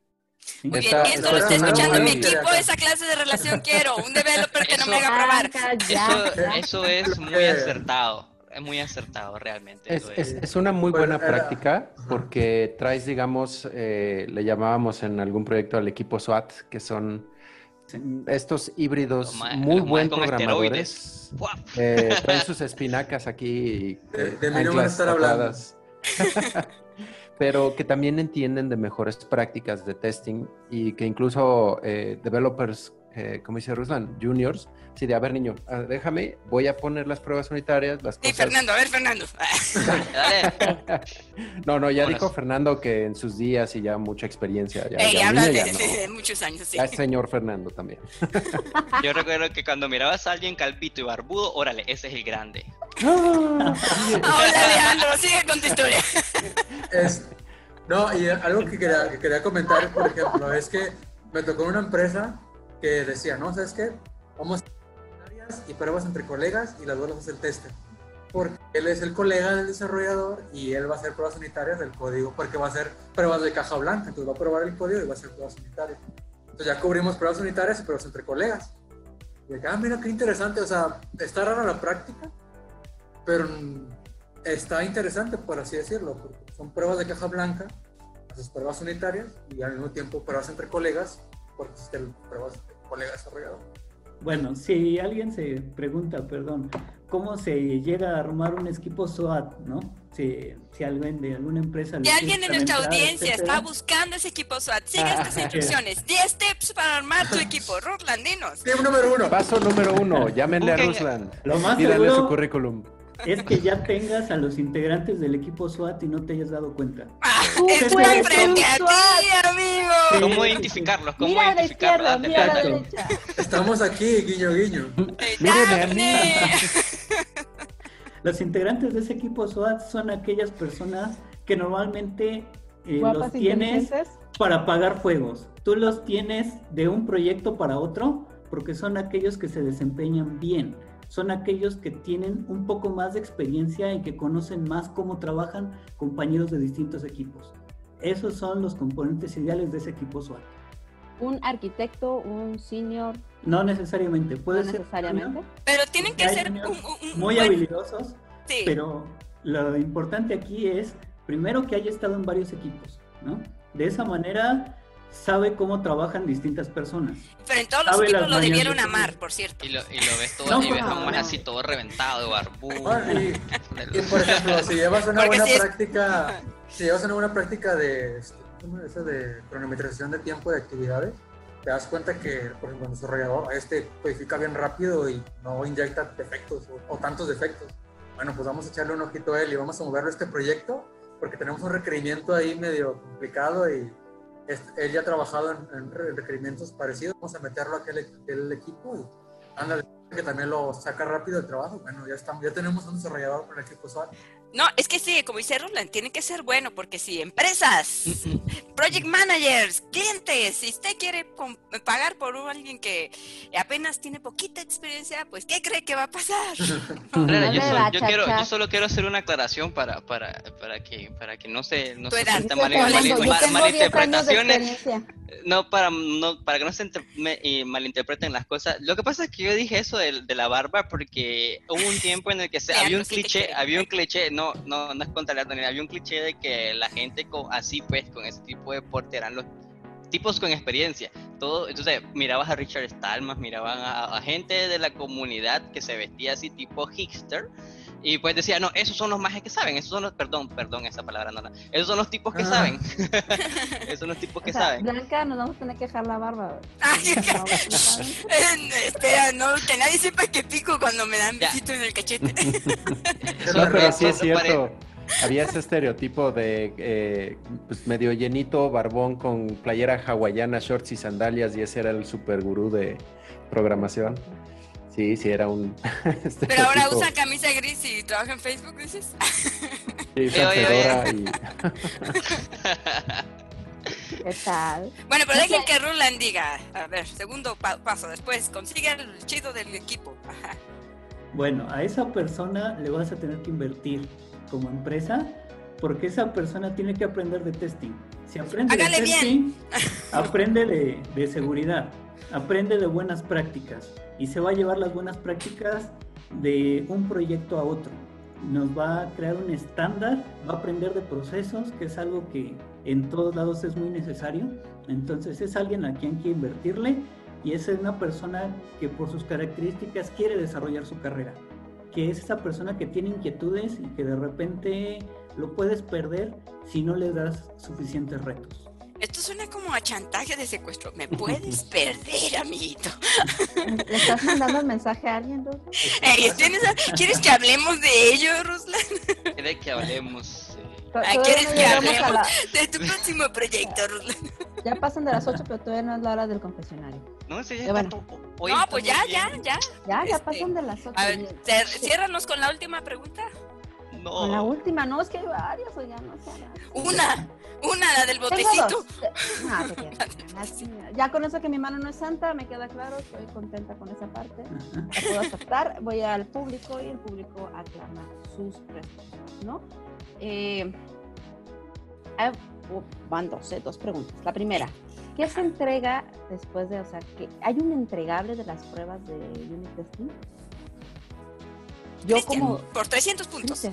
B: Muy bien, esto lo está escuchando mi equipo, esa clase de relación quiero, un developer que no me haga probar.
C: Eso, es muy acertado, es muy acertado realmente.
D: Es, una muy buena práctica porque traes, digamos, eh, le llamábamos en algún proyecto al equipo SWAT, que son estos híbridos muy buen programadores. Eh, traen sus espinacas aquí.
E: De, de mí no van a estar hablando.
D: Pero que también entienden de mejores prácticas de testing y que incluso eh, developers, eh, como dice Ruslan, juniors, sí, de, a ver niño, ah, déjame, voy a poner las pruebas unitarias, las
B: cosas... Fernando, a ver, Fernando. (laughs)
D: no, no, ya dijo Fernando que en sus días y ya mucha experiencia. Ya,
B: habla de, muchos años, sí.
D: Ya es señor Fernando también. (laughs)
C: Yo recuerdo que cuando mirabas a alguien calvito y barbudo, órale, ese es el grande. (laughs)
B: Hola, Alejandro, sigue con tu historia.
E: No, y algo que quería, que quería comentar, por ejemplo, es que me tocó una empresa que decía, no, ¿sabes qué? Vamos a y pruebas entre colegas y las dos las hace el tester. Porque él es el colega del desarrollador y él va a hacer pruebas unitarias del código porque va a hacer pruebas de caja blanca. Entonces va a probar el código y va a hacer pruebas unitarias. Entonces ya cubrimos pruebas unitarias y pruebas entre colegas. Y acá, ah, mira qué interesante, o sea, está rara la práctica, pero está interesante, por así decirlo, porque son pruebas de caja blanca, haces pruebas unitarias y al mismo tiempo pruebas entre colegas, porque existen pruebas de colega desarrollador.
H: Bueno, si alguien se pregunta, perdón, ¿cómo se llega a armar un equipo SWAT, no? Si, si alguien de alguna empresa...
B: Si alguien en nuestra audiencia está buscando ese equipo SWAT, sigue estas (laughs) instrucciones. 10 tips para armar tu equipo. Ruslan, dinos.
E: número uno.
D: Paso número uno, llámenle a Ruslan.
H: Lo más Pídale su currículum es que ya tengas a los integrantes del equipo SWAT y no te hayas dado cuenta.
B: Ah, es muy frente a ti, amigo.
C: ¿Cómo identificarlos? ¿Cómo mira identificarlos?
E: Mira a la derecha. Estamos aquí, guiño, guiño.
H: Mírenme a mí. (laughs) Los integrantes de ese equipo SWAT son aquellas personas que normalmente eh, los tienes para pagar fuegos. Tú los tienes de un proyecto para otro porque son aquellos que se desempeñan bien son aquellos que tienen un poco más de experiencia y que conocen más cómo trabajan compañeros de distintos equipos. Esos son los componentes ideales de ese equipo SWAT.
A: ¿Un arquitecto, un senior?
H: No necesariamente, puede ser.
B: Necesariamente. Pero tienen que ser
H: muy habilidosos. Sí. Pero lo importante aquí es, primero, que haya estado en varios equipos, ¿no? De esa manera sabe cómo trabajan distintas personas.
B: Pero en todos los equipos lo debieron amar, por cierto.
C: Y lo, y lo ves todo, y ves a un así todo reventado, barbudo. Ah, (laughs)
E: y, por ejemplo, si llevas una buena práctica, (laughs) si llevas una buena práctica de, este, de cronometrización de tiempo de actividades, te das cuenta que, por ejemplo, el desarrollador este codifica bien rápido y no inyecta defectos o, tantos defectos. Bueno, pues vamos a echarle un ojito a él y vamos a moverlo a este proyecto porque tenemos un requerimiento ahí medio complicado y él ya ha trabajado en, requerimientos parecidos, vamos a meterlo a aquel, aquel equipo y ándale, que también lo saca rápido el trabajo. Bueno, ya estamos, ya tenemos un desarrollador con el equipo usual.
B: No, es que sí, como dice Roland, tiene que ser bueno, porque si empresas, project managers, clientes, si usted quiere pagar por alguien que apenas tiene poquita experiencia, pues ¿qué cree que va a pasar? (laughs) (laughs)
C: yo, quiero, yo solo quiero hacer una aclaración para, para, para que para que no se no se malinterpretaciones. No para no para que no se malinterpreten las cosas. Lo que pasa es que yo dije eso de, de la barba porque hubo un tiempo en el que se, había un cliché, había un cliché no, no, no es contra la Había un cliché de que la gente con, así, pues, con ese tipo de deporte eran los tipos con experiencia. Todo, entonces, mirabas a Richard Stallman, miraban a, gente de la comunidad que se vestía así tipo hipster. Y pues decía, no, esos son los majes que saben, esos son los, perdón, perdón, esa palabra no, esos son los tipos que ah. saben. (laughs) (laughs) esos son los tipos que saben.
A: Blanca, nos vamos a tener que dejar la barba. (laughs)
B: espera, no, que nadie sepa que pico cuando me dan besito en el cachete.
D: no, pero sí es cierto. Había ese estereotipo de eh, pues medio llenito, barbón con playera hawaiana, shorts y sandalias, y ese era el super gurú de programación. Sí, sí, era un. (laughs)
B: Pero ahora usa camisa gris y trabaja en Facebook, dices. (laughs)
D: Sí, usa Fedora y. (laughs)
A: ¿Qué tal?
B: Bueno, pero dejen que Ruland diga. A ver, segundo paso. Después, consigue el chido del equipo.
H: Bueno, a esa persona le vas a tener que invertir como empresa porque esa persona tiene que aprender de testing. Si aprende de testing, aprende de, de seguridad, aprende de buenas prácticas y se va a llevar las buenas prácticas de un proyecto a otro. Nos va a crear un estándar, va a aprender de procesos, que es algo que en todos lados es muy necesario. Entonces es alguien a quien hay que invertirle y es una persona que por sus características quiere desarrollar su carrera, que es esa persona que tiene inquietudes y que de repente lo puedes perder si no le das suficientes retos.
B: Esto suena como a chantaje de secuestro. Me (laughs) puedes perder, amiguito.
A: ¿Le estás mandando el mensaje a alguien, Ruslan?
B: ¿Quieres que hablemos de ello, Ruslan?
C: ¿Quieres que hablemos?
B: ¿Quieres que hablemos de tu próximo proyecto, Ruslan?
A: Ya pasan de las 8, pero todavía no es la hora del confesionario.
C: No, sí, ya bueno.
B: No, pues ya, ya, ya.
A: Ya, ya este, pasan de las 8. A ver,
B: ciérranos con la última pregunta.
A: No. la última, no, es que hay varias o ya no sé.
B: Una, una, la del botecito.
A: Ah, (laughs) ya con eso que mi mano no es santa, me queda claro, estoy contenta con esa parte. La puedo aceptar, voy al público y el público aclama sus respuestas, ¿no? Eh, ah, oh, van dos, eh, dos preguntas. La primera, ¿qué se entrega después de, o sea, que hay un entregable de las pruebas de unit testing?
B: Yo como... Por 300 puntos.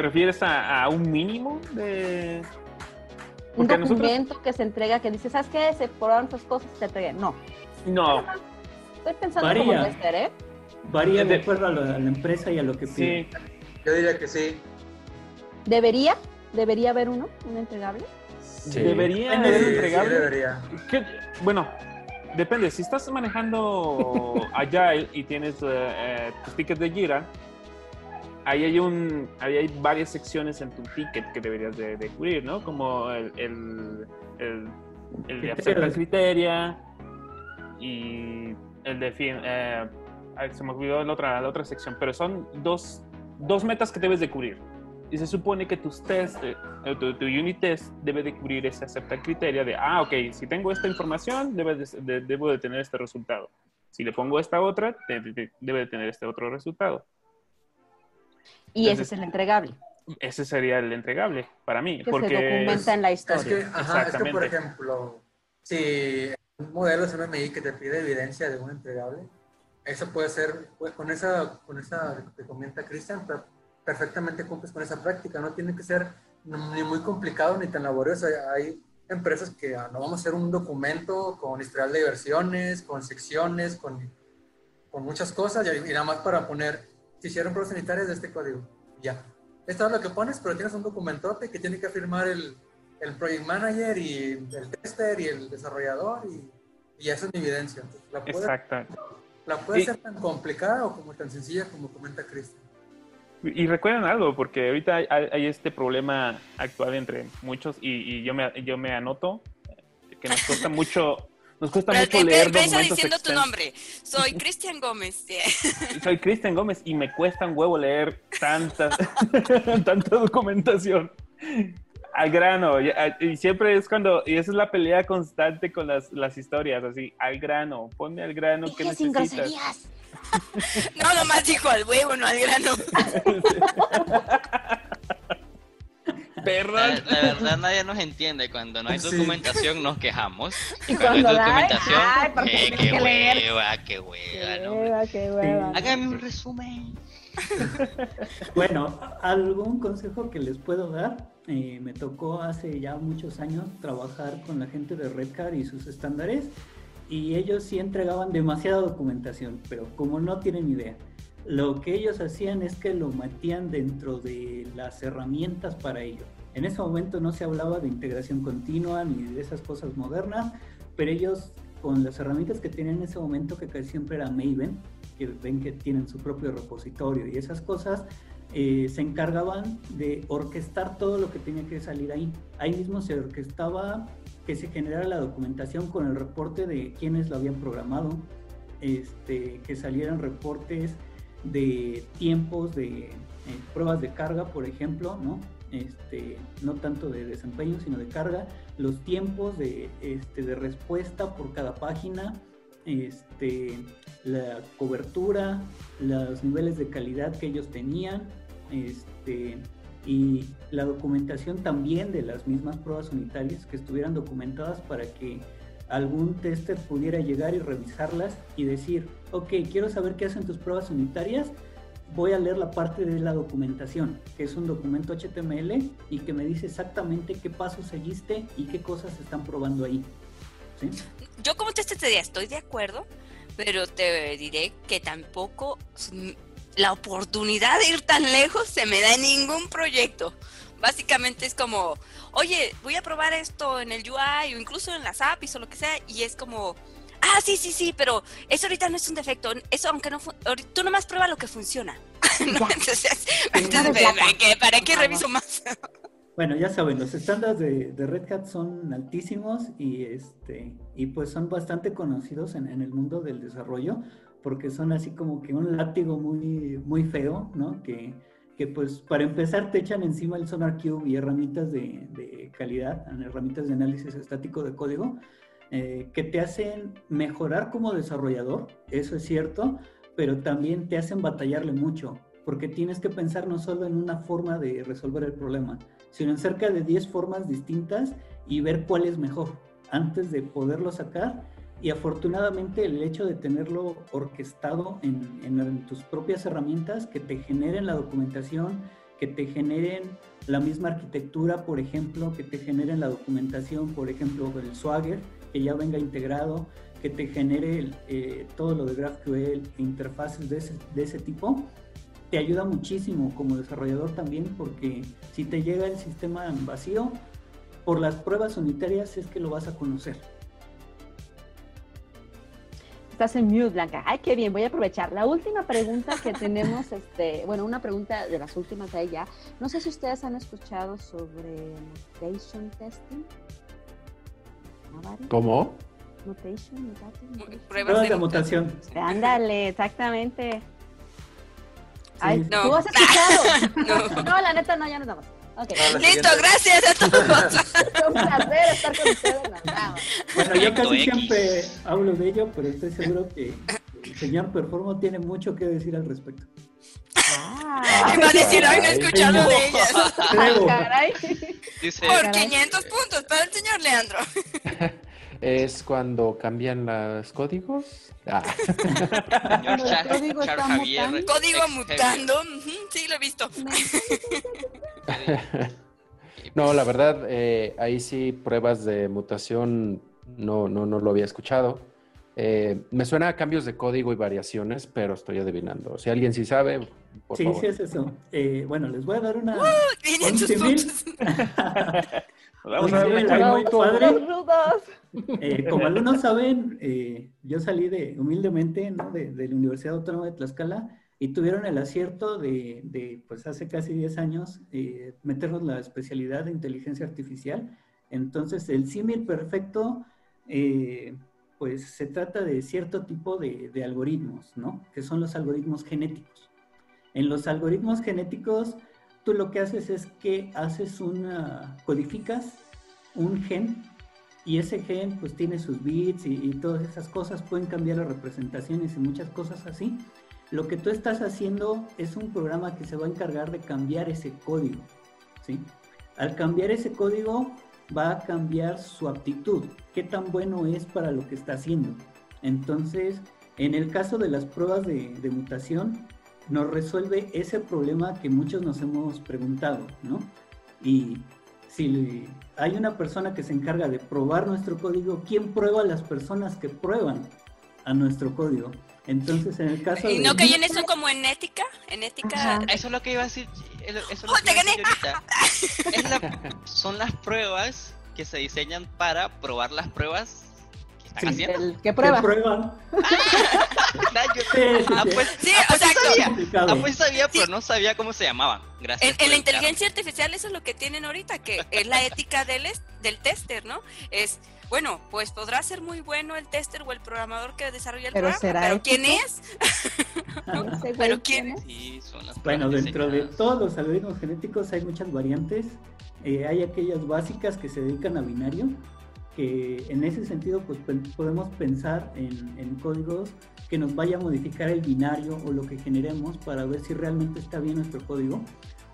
G: ¿Te refieres a, un mínimo de...?
A: un documento que se entrega que dice, ¿sabes qué? Se probaron estas cosas te entregué. No.
G: No.
A: Estoy pensando Varía. cómo debe ser, ¿eh?
H: Varía de acuerdo a, la empresa y a lo que pide.
E: Sí. Yo diría que sí.
A: ¿Debería? ¿Debería haber uno? ¿Un entregable?
G: Sí. ¿Debería haber un entregable? Sí, debería. Bueno, Depende, si estás manejando Agile y tienes eh, eh, tus tickets de Jira, ahí hay, un, ahí hay varias secciones en tu ticket que deberías de, cubrir, ¿no? Como el, el, el, de hacer la criteria y el de fin. Eh, se me olvidó la otra, la otra sección, pero son dos, dos metas que debes de cubrir y se supone que tus test, eh, tu, tu, unit test debe de cubrir ese acepta criterio de, ah, ok, si tengo esta información, debe de, debo de tener este resultado. Si le pongo esta otra, debe de tener este otro resultado.
A: Y ese es el entregable.
G: Ese sería el entregable para mí.
A: Que
G: porque
A: se documenta en la historia.
E: Es que, ajá, es que, por ejemplo, si un modelo MMI que te pide evidencia de un entregable, eso puede ser, pues, con esa, con esa que comenta Cristian, perfectamente cumples con esa práctica. No tiene que ser ni muy complicado ni tan laborioso. Hay empresas que ah, no vamos a hacer un documento con historial de versiones, con secciones, con, con muchas cosas y, nada más para poner, si hicieron pruebas sanitarias de este código. Ya. Esto es lo que pones, pero tienes un documentote que tiene que firmar el, el project manager y el tester y el desarrollador y, y esa es mi evidencia. la puede,
G: Exacto.
E: La puede ser tan complicada o como tan sencilla como comenta Cristian.
G: Y recuerden algo, porque ahorita hay, este problema actual entre muchos y, yo, me, yo me anoto que nos cuesta (laughs) mucho nos cuesta mucho leer
B: Empieza diciendo tu nombre. Soy Cristian Gómez. (laughs)
G: Soy Cristian Gómez y me cuesta un huevo leer tanta, (laughs) tanta documentación. Al grano. Y, siempre es cuando... Y esa es la pelea constante con las, las historias, así. Al grano. Ponme al grano. ¿Qué necesitas? (laughs)
B: no, nomás dijo al huevo, no al grano.
C: Perdón. La, verdad nadie nos entiende. Cuando no hay documentación nos quejamos. (laughs) Y cuando, hay documentación, eh, qué, hueva, qué hueva, qué hueva, Hágame un resumen. (laughs)
H: bueno, algún consejo que les puedo dar. Eh, me tocó hace ya muchos años trabajar con la gente de Redcar y sus estándares y ellos sí entregaban demasiada documentación, pero como no tienen idea. Lo que ellos hacían es que lo metían dentro de las herramientas para ello. En ese momento no se hablaba de integración continua ni de esas cosas modernas, pero ellos con las herramientas que tenían en ese momento, que casi siempre era Maven, que ven que tienen su propio repositorio y esas cosas, eh, se encargaban de orquestar todo lo que tenía que salir ahí. Ahí mismo se orquestaba que se generara la documentación con el reporte de quienes lo habían programado, este, que salieran reportes de tiempos de eh, pruebas de carga, por ejemplo, ¿no? Este, no tanto de desempeño, sino de carga, los tiempos de, este, de respuesta por cada página, este, la cobertura, los niveles de calidad que ellos tenían, este, y la documentación también de las mismas pruebas unitarias que estuvieran documentadas para que algún tester pudiera llegar y revisarlas y decir, ok, quiero saber qué hacen tus pruebas unitarias, voy a leer la parte de la documentación, que es un documento HTML y que me dice exactamente qué pasos seguiste y qué cosas están probando ahí.
B: Yo como tester te diría, estoy de acuerdo, pero te diré que tampoco la oportunidad de ir tan lejos se me da en ningún proyecto. Básicamente es como, oye, voy a probar esto en el UI o incluso en las APIs o lo que sea, y es como, ah, sí, sí, sí, pero eso ahorita no es un defecto. Eso, aunque no, tú nomás prueba lo que funciona. (laughs) entonces, (laughs) ¿para, qué, reviso más? (laughs)
H: Bueno, ya saben, los estándares de, de, Red Hat son altísimos y este y pues son bastante conocidos en, en, el mundo del desarrollo porque son así como que un látigo muy, muy feo, ¿no? Que, que pues para empezar te echan encima el SonarQube y herramientas de, de calidad, herramientas de análisis estático de código, eh, que te hacen mejorar como desarrollador, eso es cierto, pero también te hacen batallarle mucho, porque tienes que pensar no solo en una forma de resolver el problema, sino en cerca de 10 formas distintas y ver cuál es mejor antes de poderlo sacar. Y afortunadamente el hecho de tenerlo orquestado en, en tus propias herramientas que te generen la documentación, que te generen la misma arquitectura, por ejemplo, que te generen la documentación, por ejemplo, el Swagger, que ya venga integrado, que te genere eh, todo lo de GraphQL, e interfaces de ese, de ese tipo, te ayuda muchísimo como desarrollador también porque si te llega el sistema vacío, por las pruebas unitarias es que lo vas a conocer.
A: Estás en mute, Blanca. Ay, qué bien, voy a aprovechar. La última pregunta que tenemos, (laughs) este, bueno, una pregunta de las últimas de ella. No sé si ustedes han escuchado sobre mutation testing.
D: ¿Cómo?
H: Mutation, Pruebas de, mutación.
A: Ándale, exactamente. Ay, no. ¿tú has (laughs) escuchado? no. la neta no, ya nos vamos. Okay.
B: Listo, gracias a todos.
A: Es (laughs) un placer estar con ustedes.
H: Bueno, yo casi siempre hablo de ello, pero estoy seguro que el señor Performo tiene mucho que decir al respecto.
B: Ah, va a decir, hoy no he escuchado de ellas. (laughs) Ah, Por 500 puntos para el señor Leandro. (laughs)
D: Es cuando cambian los códigos. Ah.
B: código, código mutando. Sí, lo he visto. (laughs)
D: no, la verdad, eh, ahí sí pruebas de mutación no, no, no lo había escuchado. Eh, me suena a cambios de código y variaciones, pero estoy adivinando. Si alguien sí sabe, por
H: sí,
D: favor.
H: Sí, es eso. Eh, bueno, les voy a dar una...
B: Uh, (laughs)
H: Vamos a eh, como algunos saben, eh, yo salí de humildemente ¿no? de, de, la Universidad Autónoma de Tlaxcala y tuvieron el acierto de, de pues hace casi 10 años, eh, meternos la especialidad de inteligencia artificial. Entonces, el símil perfecto, eh, pues se trata de cierto tipo de, algoritmos, ¿no? Que son los algoritmos genéticos. En los algoritmos genéticos, tú lo que haces es que haces una, codificas un gen y ese gen pues tiene sus bits y, y, todas esas cosas, pueden cambiar las representaciones y muchas cosas así. Lo que tú estás haciendo es un programa que se va a encargar de cambiar ese código, ¿sí? Al cambiar ese código va a cambiar su aptitud, qué tan bueno es para lo que está haciendo. Entonces, en el caso de las pruebas de, de mutación, nos resuelve ese problema que muchos nos hemos preguntado, ¿no? Y si hay una persona que se encarga de probar nuestro código, ¿quién prueba a las personas que prueban a nuestro código? Entonces, en el caso
B: ¿Y no cae en eso como en ética? En ética...
C: Ajá. Eso es lo que iba a decir. Eso es lo ¡Oh, te gané! Es la, son las pruebas que se diseñan para probar las pruebas que están sí, haciendo.
A: El, ¿Qué prueba?
H: ¿Qué prueban? (laughs)
C: ah, pues, sí, ah, pues sabía, ah, pues sabía, pero no sabía cómo se llamaban. Gracias.
B: En, en la inteligencia artificial eso es lo que tienen ahorita, que es la ética del, del tester, ¿no? Es bueno, pues podrá ser muy bueno el tester o el programador que desarrolla el
A: pero
B: programa,
A: ¿será
B: pero
A: ético? (laughs)
B: ¿quién es?
A: ¿No?
B: ¿Pero quién
A: es?
C: Sí, son las
H: Bueno, dentro de todos los algoritmos genéticos hay muchas variantes. Eh, hay aquellas básicas que se dedican a binario, que en ese sentido pues podemos pensar en, en códigos que nos vaya a modificar el binario o lo que generemos para ver si realmente está bien nuestro código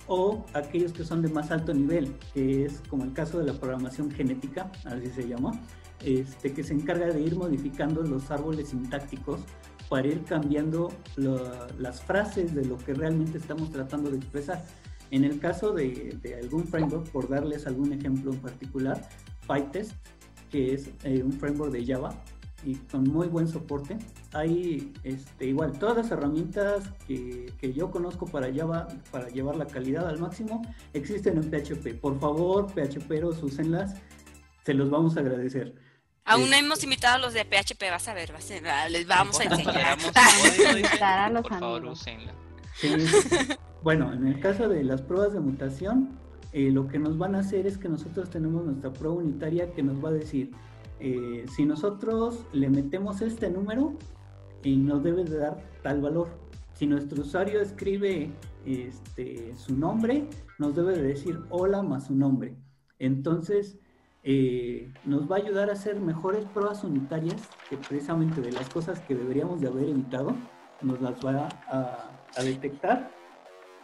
H: o aquellos que son de más alto nivel, que es como el caso de la programación genética, así se llama, este, que se encarga de ir modificando los árboles sintácticos para ir cambiando las frases de lo que realmente estamos tratando de expresar. En el caso de, de algún framework, por darles algún ejemplo en particular, PyTest, que es eh, un framework de Java y con muy buen soporte. Hay este, igual todas las herramientas que, que yo conozco para Java, para llevar la calidad al máximo, existen en PHP. Por favor, PHPeros, úsenlas, se los vamos a agradecer.
B: Aún no hemos invitado a los de PHP, vas a ver, vas a ver, les vamos a enseñar.
A: a (laughs) los
C: por favor,
A: amigos.
C: úsenla.
H: Sí. Bueno, en el caso de las pruebas de mutación, eh, lo que nos van a hacer es que nosotros tenemos nuestra prueba unitaria que nos va a decir, eh, si nosotros le metemos este número, y nos debe de dar tal valor. Si nuestro usuario escribe este, su nombre, nos debe de decir hola más su nombre. Entonces, eh, nos va a ayudar a hacer mejores pruebas unitarias, que precisamente de las cosas que deberíamos de haber evitado, nos las va a, a detectar,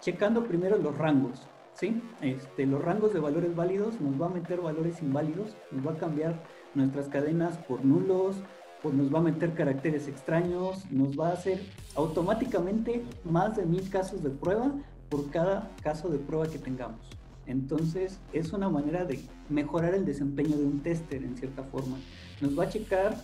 H: checando primero los rangos. ¿Sí? Este, los rangos de valores válidos nos va a meter valores inválidos, nos va a cambiar nuestras cadenas por nulos, pues nos va a meter caracteres extraños, nos va a hacer automáticamente más de mil casos de prueba por cada caso de prueba que tengamos. Entonces es una manera de mejorar el desempeño de un tester en cierta forma. Nos va a checar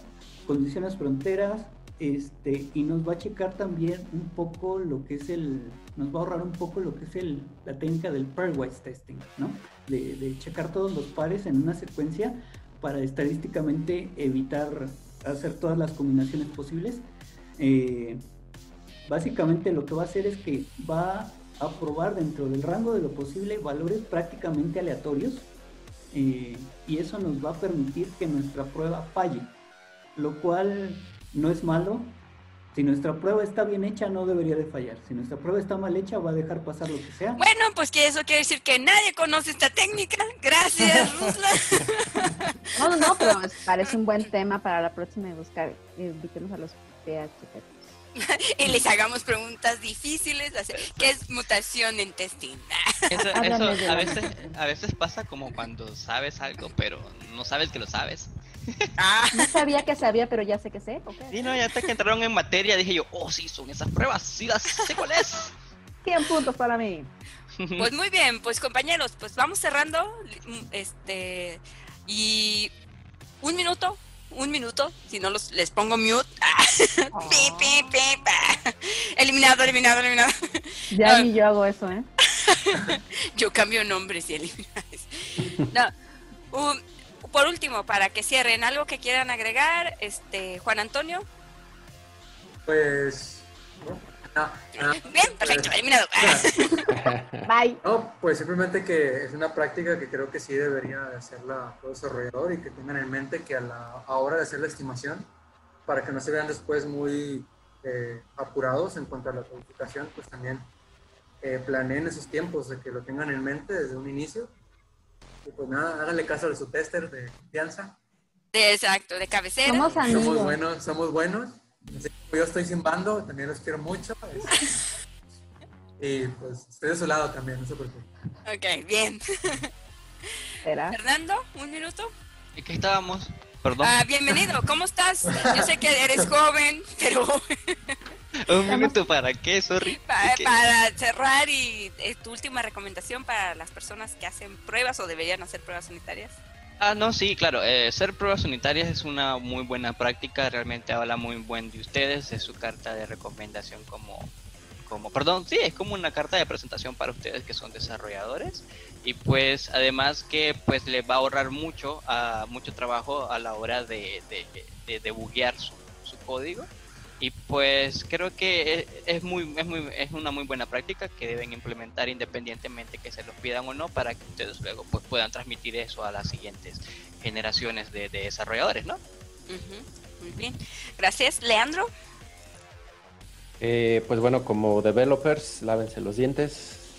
H: condiciones fronteras este, y nos va a checar también un poco lo que es el, nos va a ahorrar un poco lo que es el, la técnica del pairwise testing, ¿no? De, de checar todos los pares en una secuencia para estadísticamente evitar hacer todas las combinaciones posibles. Eh, básicamente lo que va a hacer es que va a probar dentro del rango de lo posible valores prácticamente aleatorios eh, y eso nos va a permitir que nuestra prueba falle, lo cual no es malo. Si nuestra prueba está bien hecha, no debería de fallar. Si nuestra prueba está mal hecha, va a dejar pasar lo que sea.
B: Bueno, pues que eso quiere decir que nadie conoce esta técnica. Gracias, (laughs) Ruslan.
A: No, no, no, pero parece un buen tema para la próxima de buscar. eh, Invitemos a los PHP. (laughs)
B: y les hagamos preguntas difíciles. ¿Qué es mutación en?
C: Eso, a, veces, a veces pasa como cuando sabes algo, pero no sabes que lo sabes.
B: Ah,
A: No sabía que sabía, pero ya sé que sé. ok.
C: Y no, ya hasta que entraron en materia dije yo, oh, sí, son esas pruebas, sí las sé cuál es.
A: 100 puntos para mí.
B: Pues muy bien, pues compañeros, pues vamos cerrando. Este y un minuto, un minuto, si no los les pongo mute. (laughs) Pi, pi, pi, pa. Eliminado, eliminado, eliminado.
A: Ya
B: No.
A: ni yo hago eso, ¿eh? (laughs)
B: Yo cambio nombres y eliminas. No, (laughs) por último, para que cierren, ¿algo que quieran agregar? este Juan Antonio.
E: Pues... (laughs)
B: Bien, perfecto, eliminado. (laughs)
A: Bye.
E: No, pues simplemente que es una práctica que creo que sí debería hacerla todo desarrollador y que tengan en mente que a la hora de hacer la estimación, para que no se vean después muy eh, apurados en cuanto a la codificación, pues también eh, planeen esos tiempos, de que lo tengan en mente desde un inicio. Y pues nada, háganle caso a su tester de confianza.
B: Exacto, de cabecera.
A: Somos amigos.
E: Somos buenos, somos buenos. Yo estoy sin bando, también los quiero mucho. (laughs) y pues estoy de su lado también, no sé por qué.
B: Ok, bien. (laughs) Fernando, un minuto.
C: ¿En qué estábamos? Perdón.
B: Ah, bienvenido, ¿cómo estás? Yo sé que eres joven, pero... (laughs) (laughs)
C: Un minuto para qué, sorry. (laughs)
B: Para, cerrar y eh, tu última recomendación para las personas que hacen pruebas o deberían hacer pruebas unitarias.
C: Ah, no, sí, claro. Eh, hacer pruebas unitarias es una muy buena práctica. Realmente habla muy buen de ustedes. Es su carta de recomendación como, como, perdón, sí, es como una carta de presentación para ustedes que son desarrolladores. Y pues, además que pues les va a ahorrar mucho, a, mucho trabajo a la hora de, de, de, de buguear su, su código y pues creo que es, muy, es, muy, es una muy buena práctica que deben implementar independientemente que se los pidan o no para que ustedes luego pues, puedan transmitir eso a las siguientes generaciones de, desarrolladores, ¿no?
B: Muy bien. Gracias. Leandro.
D: Eh, pues bueno, como developers, lávense los dientes,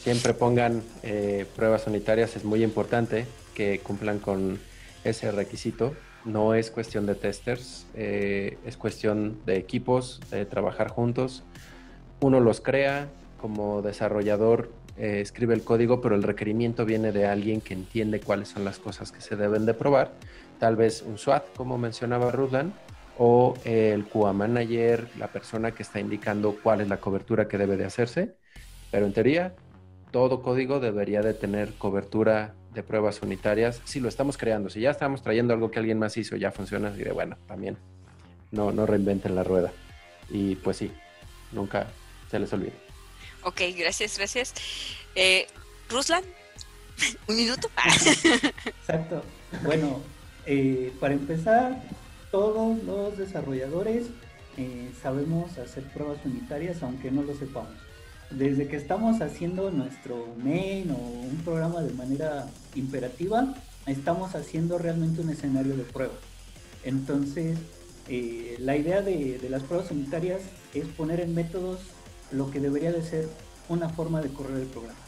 D: siempre pongan eh, pruebas unitarias, es muy importante que cumplan con ese requisito no es cuestión de testers, eh, es cuestión de equipos, de trabajar juntos. Uno los crea, como desarrollador eh, escribe el código, pero el requerimiento viene de alguien que entiende cuáles son las cosas que se deben de probar. Tal vez un SWAT, como mencionaba Rudlan, o el QA manager, la persona que está indicando cuál es la cobertura que debe de hacerse. Pero en teoría, todo código debería de tener cobertura de pruebas unitarias si lo estamos creando. Si ya estamos trayendo algo que alguien más hizo, ya funciona, y de bueno, también no, no reinventen la rueda. Y pues sí, nunca se les olvide.
B: Ok, gracias, gracias. Eh, Ruslan, (laughs) un minuto. (laughs)
H: Exacto. Bueno, eh, para empezar, todos los desarrolladores eh, sabemos hacer pruebas unitarias, aunque no lo sepamos desde que estamos haciendo nuestro main o un programa de manera imperativa, estamos haciendo realmente un escenario de prueba. Entonces, eh, la idea de, las pruebas unitarias es poner en métodos lo que debería de ser una forma de correr el programa.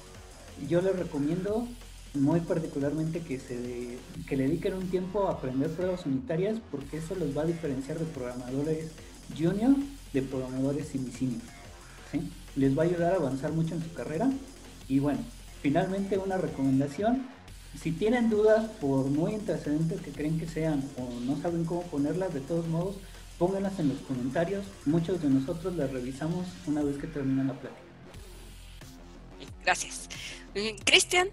H: Yo les recomiendo muy particularmente que, se que le dediquen un tiempo a aprender pruebas unitarias porque eso los va a diferenciar de programadores junior de programadores semi. Les va a ayudar a avanzar mucho en su carrera. Y bueno, finalmente una recomendación, si tienen dudas por muy antecedentes que creen que sean o no saben cómo ponerlas, de todos modos, pónganlas en los comentarios. Muchos de nosotros las revisamos una vez que termina la plática.
B: Gracias. Eh, Cristian,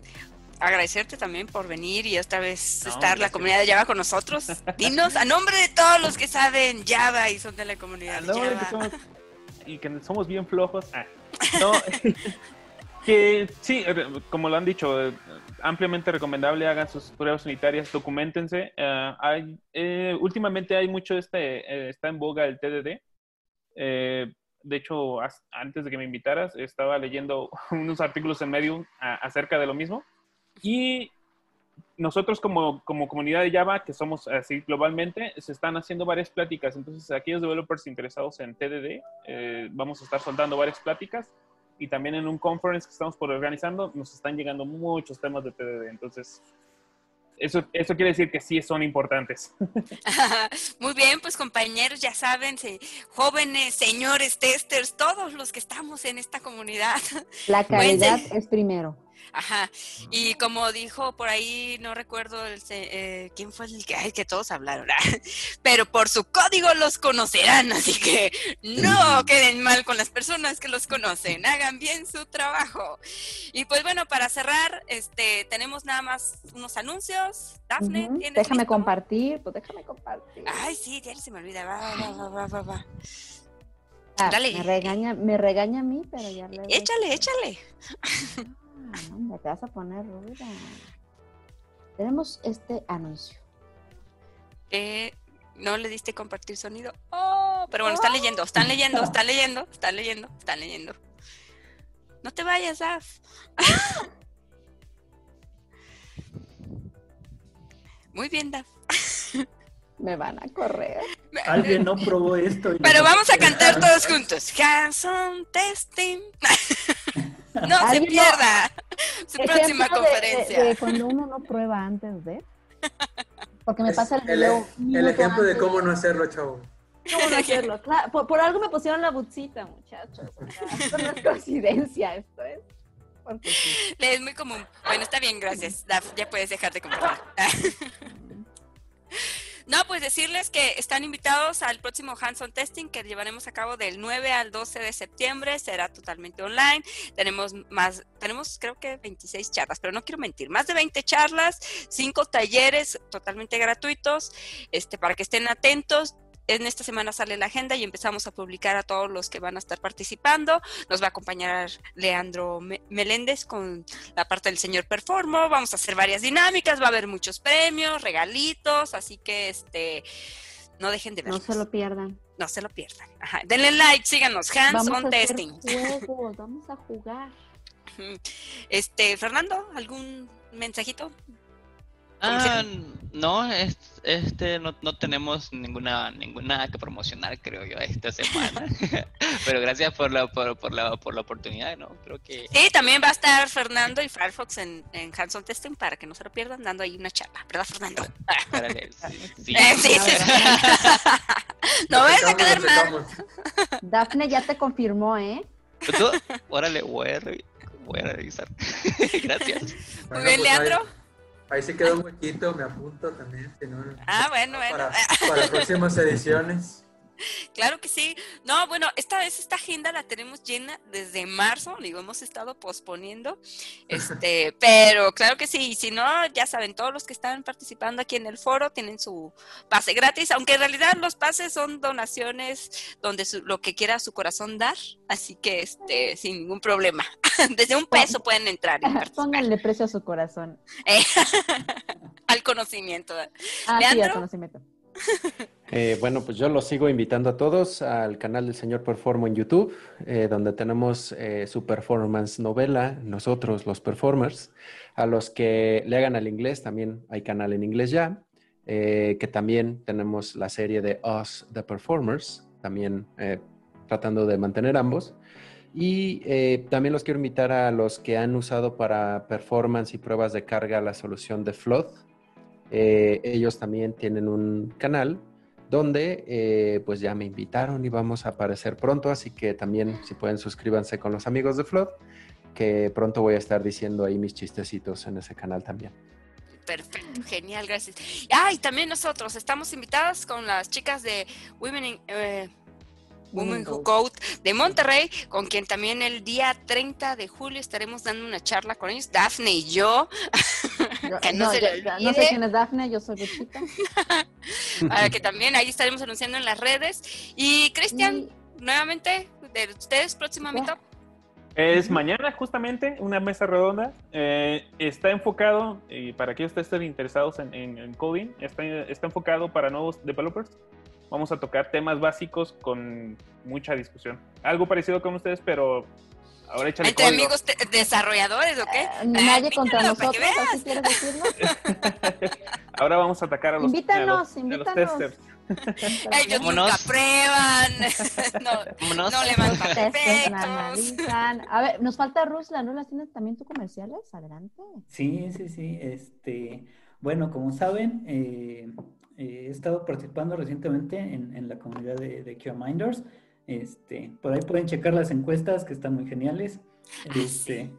B: agradecerte también por venir y esta vez estar la comunidad de Java con nosotros. (laughs) Dinos, a nombre de todos los que saben Java y son de la comunidad de Java
G: y que somos bien flojos. Ah, (laughs) no, que sí, como lo han dicho, ampliamente recomendable, hagan sus pruebas unitarias, documentense. Eh, hay, eh, últimamente hay mucho, este, eh, está en boga el TDD. de hecho, antes de que me invitaras, estaba leyendo (laughs) unos artículos en Medium acerca de lo mismo. Y nosotros como, como comunidad de Java, que somos así globalmente, se están haciendo varias pláticas. Entonces, aquellos developers interesados en TDD, eh, vamos a estar soltando varias pláticas. Y también en un conference que estamos por organizando, nos están llegando muchos temas de TDD. Entonces, eso, eso quiere decir que sí son importantes. (laughs)
B: Muy bien, pues compañeros, ya saben, jóvenes, señores testers, todos los que estamos en esta comunidad.
A: La calidad es primero.
B: Ajá. Y como dijo por ahí, no recuerdo el, eh, quién fue el que, ay, que todos hablaron, (laughs) pero por su código los conocerán, así que no queden mal con las personas que los conocen, hagan bien su trabajo. Y pues bueno, para cerrar, este, tenemos nada más unos anuncios. Dafne,
A: Déjame compartir, pues déjame compartir.
B: Ay, sí, ya se me olvida, va, va, va, va, va.
A: Ah, Dale. Me regaña, me regaña a mí, pero ya (laughs) le...
B: Échale, échale.
A: Te vas a poner ruda. tenemos este anuncio.
B: Eh, no le diste compartir sonido. Oh, pero bueno, están leyendo, están leyendo, están leyendo, están leyendo, están leyendo. No te vayas, Daf. Muy bien, Daf.
A: Me van a correr.
H: Alguien no probó esto.
B: Pero vamos a cantar todos juntos. Hanson testing. No se pierda su próxima conferencia.
A: cuando uno no prueba antes de. Porque me pasa el
E: video. El, ejemplo de cómo no hacerlo, chavo.
A: ¿Cómo no hacerlo? (laughs) por, algo me pusieron la bucita, muchachos. esto no es coincidencia, esto es.
B: Es muy común. Bueno, está bien, gracias. ya puedes dejar de compartir. (laughs) No, pues decirles que están invitados al próximo hands-on testing que llevaremos a cabo del 9 al 12 de septiembre. Será totalmente online. Tenemos más, tenemos creo que 26 charlas, pero no quiero mentir, más de 20 charlas, 5 talleres totalmente gratuitos, este, para que estén atentos en esta semana sale la agenda y empezamos a publicar a todos los que van a estar participando. Nos va a acompañar Leandro Meléndez con la parte del señor Performo. Vamos a hacer varias dinámicas, va a haber muchos premios, regalitos, así que este no dejen de ver.
A: No se lo pierdan.
B: No se lo pierdan. Denle like, síganos, hands on testing.
A: vamos a jugar.
B: Este, Fernando, ¿algún mensajito?
C: Ah, no, este no, no tenemos ninguna ninguna que promocionar, creo yo, esta semana. (laughs) Pero gracias por la por, por, la por la oportunidad, ¿no? Creo que
B: Sí, también va a estar Fernando y Firefox en, en Hands-on Testing para que no se lo pierdan dando ahí una charla, ¿verdad, Fernando? (laughs) sí. Eh, sí. (laughs) no vayas a quedar mal.
A: Dafne ya te confirmó, ¿eh?
C: Órale, voy a, voy a revisar. gracias.
B: Muy bien, pues, Leandro.
E: Ahí se quedó un huequito, me apunto también.
B: ah, bueno, bueno.
E: Para, para (laughs) próximas ediciones.
B: Claro que sí. No, bueno, esta vez esta agenda la tenemos llena desde marzo, digo, hemos estado posponiendo, este, pero claro que sí, si no, ya saben, todos los que están participando aquí en el foro tienen su pase gratis, aunque en realidad los pases son donaciones donde lo que quiera su corazón dar, así que este, sin ningún problema, (laughs) desde un peso pueden entrar.
A: Y Pónganle precio a su corazón. (laughs)
B: al conocimiento.
A: Ah, sí, al conocimiento.
D: Eh, bueno, pues yo los sigo invitando a todos al canal del señor Performo en YouTube, eh, donde tenemos eh, su performance novela, nosotros los performers. A los que le hagan al inglés, también hay canal en inglés ya, que también tenemos la serie de Us, the Performers, también tratando de mantener ambos. Y también los quiero invitar a los que han usado para performance y pruebas de carga la solución de Flood, eh, ellos también tienen un canal donde eh, pues ya me invitaron y vamos a aparecer pronto, así que también si pueden suscríbanse con los amigos de Flood, que pronto voy a estar diciendo ahí mis chistecitos en ese canal también.
B: Perfecto, genial, gracias. Ah, y también nosotros estamos invitados con las chicas de Women in, eh, Women Who Code de Monterrey, con quien también el día 30 de julio estaremos dando una charla con ellos, Dafne y yo. (laughs)
A: que no, se no sé quién es Dafne, yo soy Luchita. (laughs)
B: Para que también ahí estaremos anunciando en las redes. Y Cristian, nuevamente, de ustedes, top.
G: Es mañana justamente una mesa redonda. Eh, está enfocado, y para aquellos que estén interesados en, en, coding, está, está enfocado para nuevos developers vamos a tocar temas básicos con mucha discusión. Algo parecido con ustedes, pero ahora échale
B: ¿Entre amigos desarrolladores o qué?
A: Eh, nadie contra nosotros, así quieres decirlo. (laughs)
G: ahora vamos a atacar a los,
A: invítanos, a los, testers.
B: Ellos nunca prueban, no, no levantan.
A: A ver, nos falta Rusla, ¿no las tienes también tú comerciales? Adelante.
H: Sí, sí, sí. Este, bueno, como saben, eh, eh, he estado participando recientemente en, la comunidad de, de Minders. Este, por ahí pueden checar las encuestas que están muy geniales. Ah, este,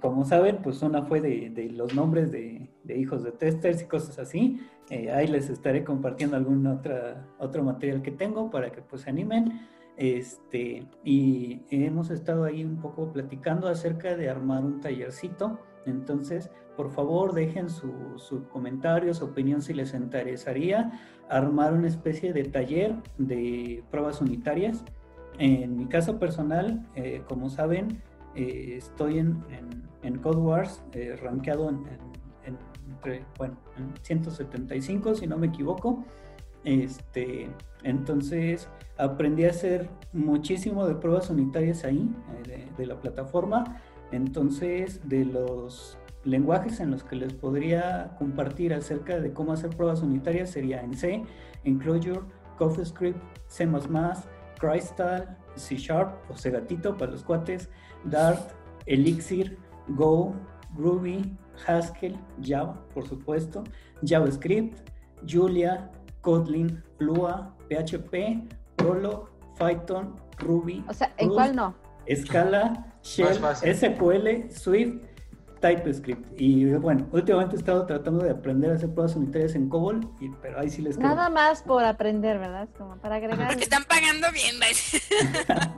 H: como saben, pues una fue de, los nombres de, hijos de testers y cosas así. Eh, ahí les estaré compartiendo algún otra, otro material que tengo para que pues se animen. Este, y hemos estado ahí un poco platicando acerca de armar un tallercito. Entonces, por favor, dejen su, comentario, su opinión si les interesaría armar una especie de taller de pruebas unitarias. En mi caso personal, eh, como saben, eh, estoy en, en, Code Wars, eh, rankeado en, entre, bueno, 175 si no me equivoco. Este, entonces aprendí a hacer muchísimo de pruebas unitarias ahí, eh, de, la plataforma. Entonces, de los lenguajes en los que les podría compartir acerca de cómo hacer pruebas unitarias sería en C, Enclosure, CoffeeScript, C++, Crystal, C Sharp o C Gatito para los cuates, Dart, Elixir, Go, Ruby, Haskell, Java, por supuesto, JavaScript, Julia, Kotlin, Lua, PHP, Prolog, Python, Ruby.
A: O sea, ¿en cuál no?
H: Scala, Shell, SQL, Swift, TypeScript. Y bueno, últimamente he estado tratando de aprender a hacer pruebas unitarias en COBOL, y, pero ahí sí les
A: quedo. Nada más por aprender, ¿verdad? Como para agregar.
B: Porque están pagando bien, (laughs)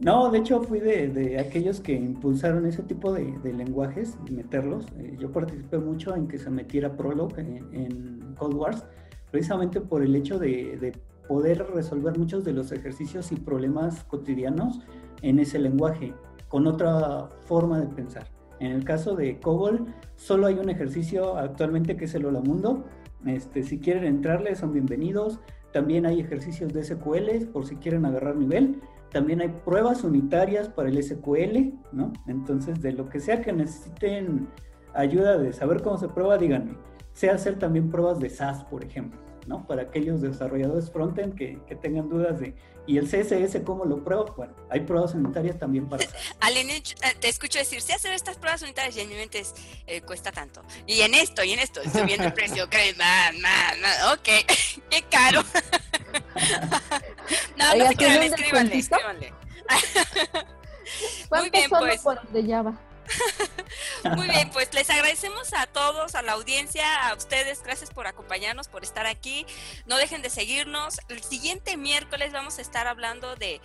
H: No, de hecho fui de, aquellos que impulsaron ese tipo de, lenguajes, meterlos. Eh, yo participé mucho en que se metiera Prolog en, Cold Wars, precisamente por el hecho de, poder resolver muchos de los ejercicios y problemas cotidianos en ese lenguaje, con otra forma de pensar. En el caso de COBOL, solo hay un ejercicio actualmente que es el Hola Mundo. Este, si quieren entrarle, son bienvenidos. También hay ejercicios de SQL por si quieren agarrar nivel. También hay pruebas unitarias para el SQL, ¿no? Entonces, de lo que sea que necesiten ayuda de saber cómo se prueba, díganme. Sé hacer también pruebas de SAS, por ejemplo, ¿no? Para aquellos desarrolladores frontend que, que tengan dudas de, ¿y el CSS cómo lo pruebo? Bueno, hay pruebas unitarias también para SAS. (laughs)
B: Eh, te escucho decir, sé hacer estas pruebas unitarias y en mi mente eh, cuesta tanto. Y en esto, y en esto, (laughs) subiendo el precio, ¿crees? Más, más, más, ok, (laughs) qué caro. no, no se crean, escríbanle, escríbanle.
A: Muy bien, pues. Por?
B: Muy bien, pues les agradecemos a todos, a la audiencia, a ustedes, gracias por acompañarnos, por estar aquí. No dejen de seguirnos. El siguiente miércoles vamos a estar hablando de,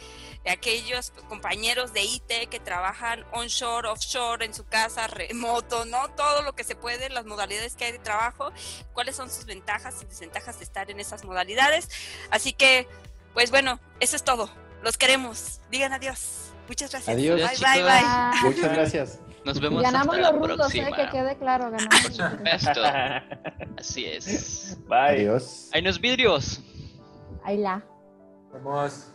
B: aquellos compañeros de IT que trabajan onshore, offshore, en su casa, remoto, ¿no? Todo lo que se puede, las modalidades que hay de trabajo, cuáles son sus ventajas y desventajas de estar en esas modalidades. Así que, pues bueno, eso es todo. Los queremos. Digan adiós. Muchas gracias.
D: Adiós.
B: Bye, bye, bye.
D: Muchas gracias.
C: Nos vemos
A: ganamos
C: hasta
A: los
C: la próxima.
A: Eh, que quede claro, ganamos. (laughs)
C: Así es.
G: Bye.
D: Adiós.
C: Hay unos vidrios.
A: Ahí la.
E: Vamos.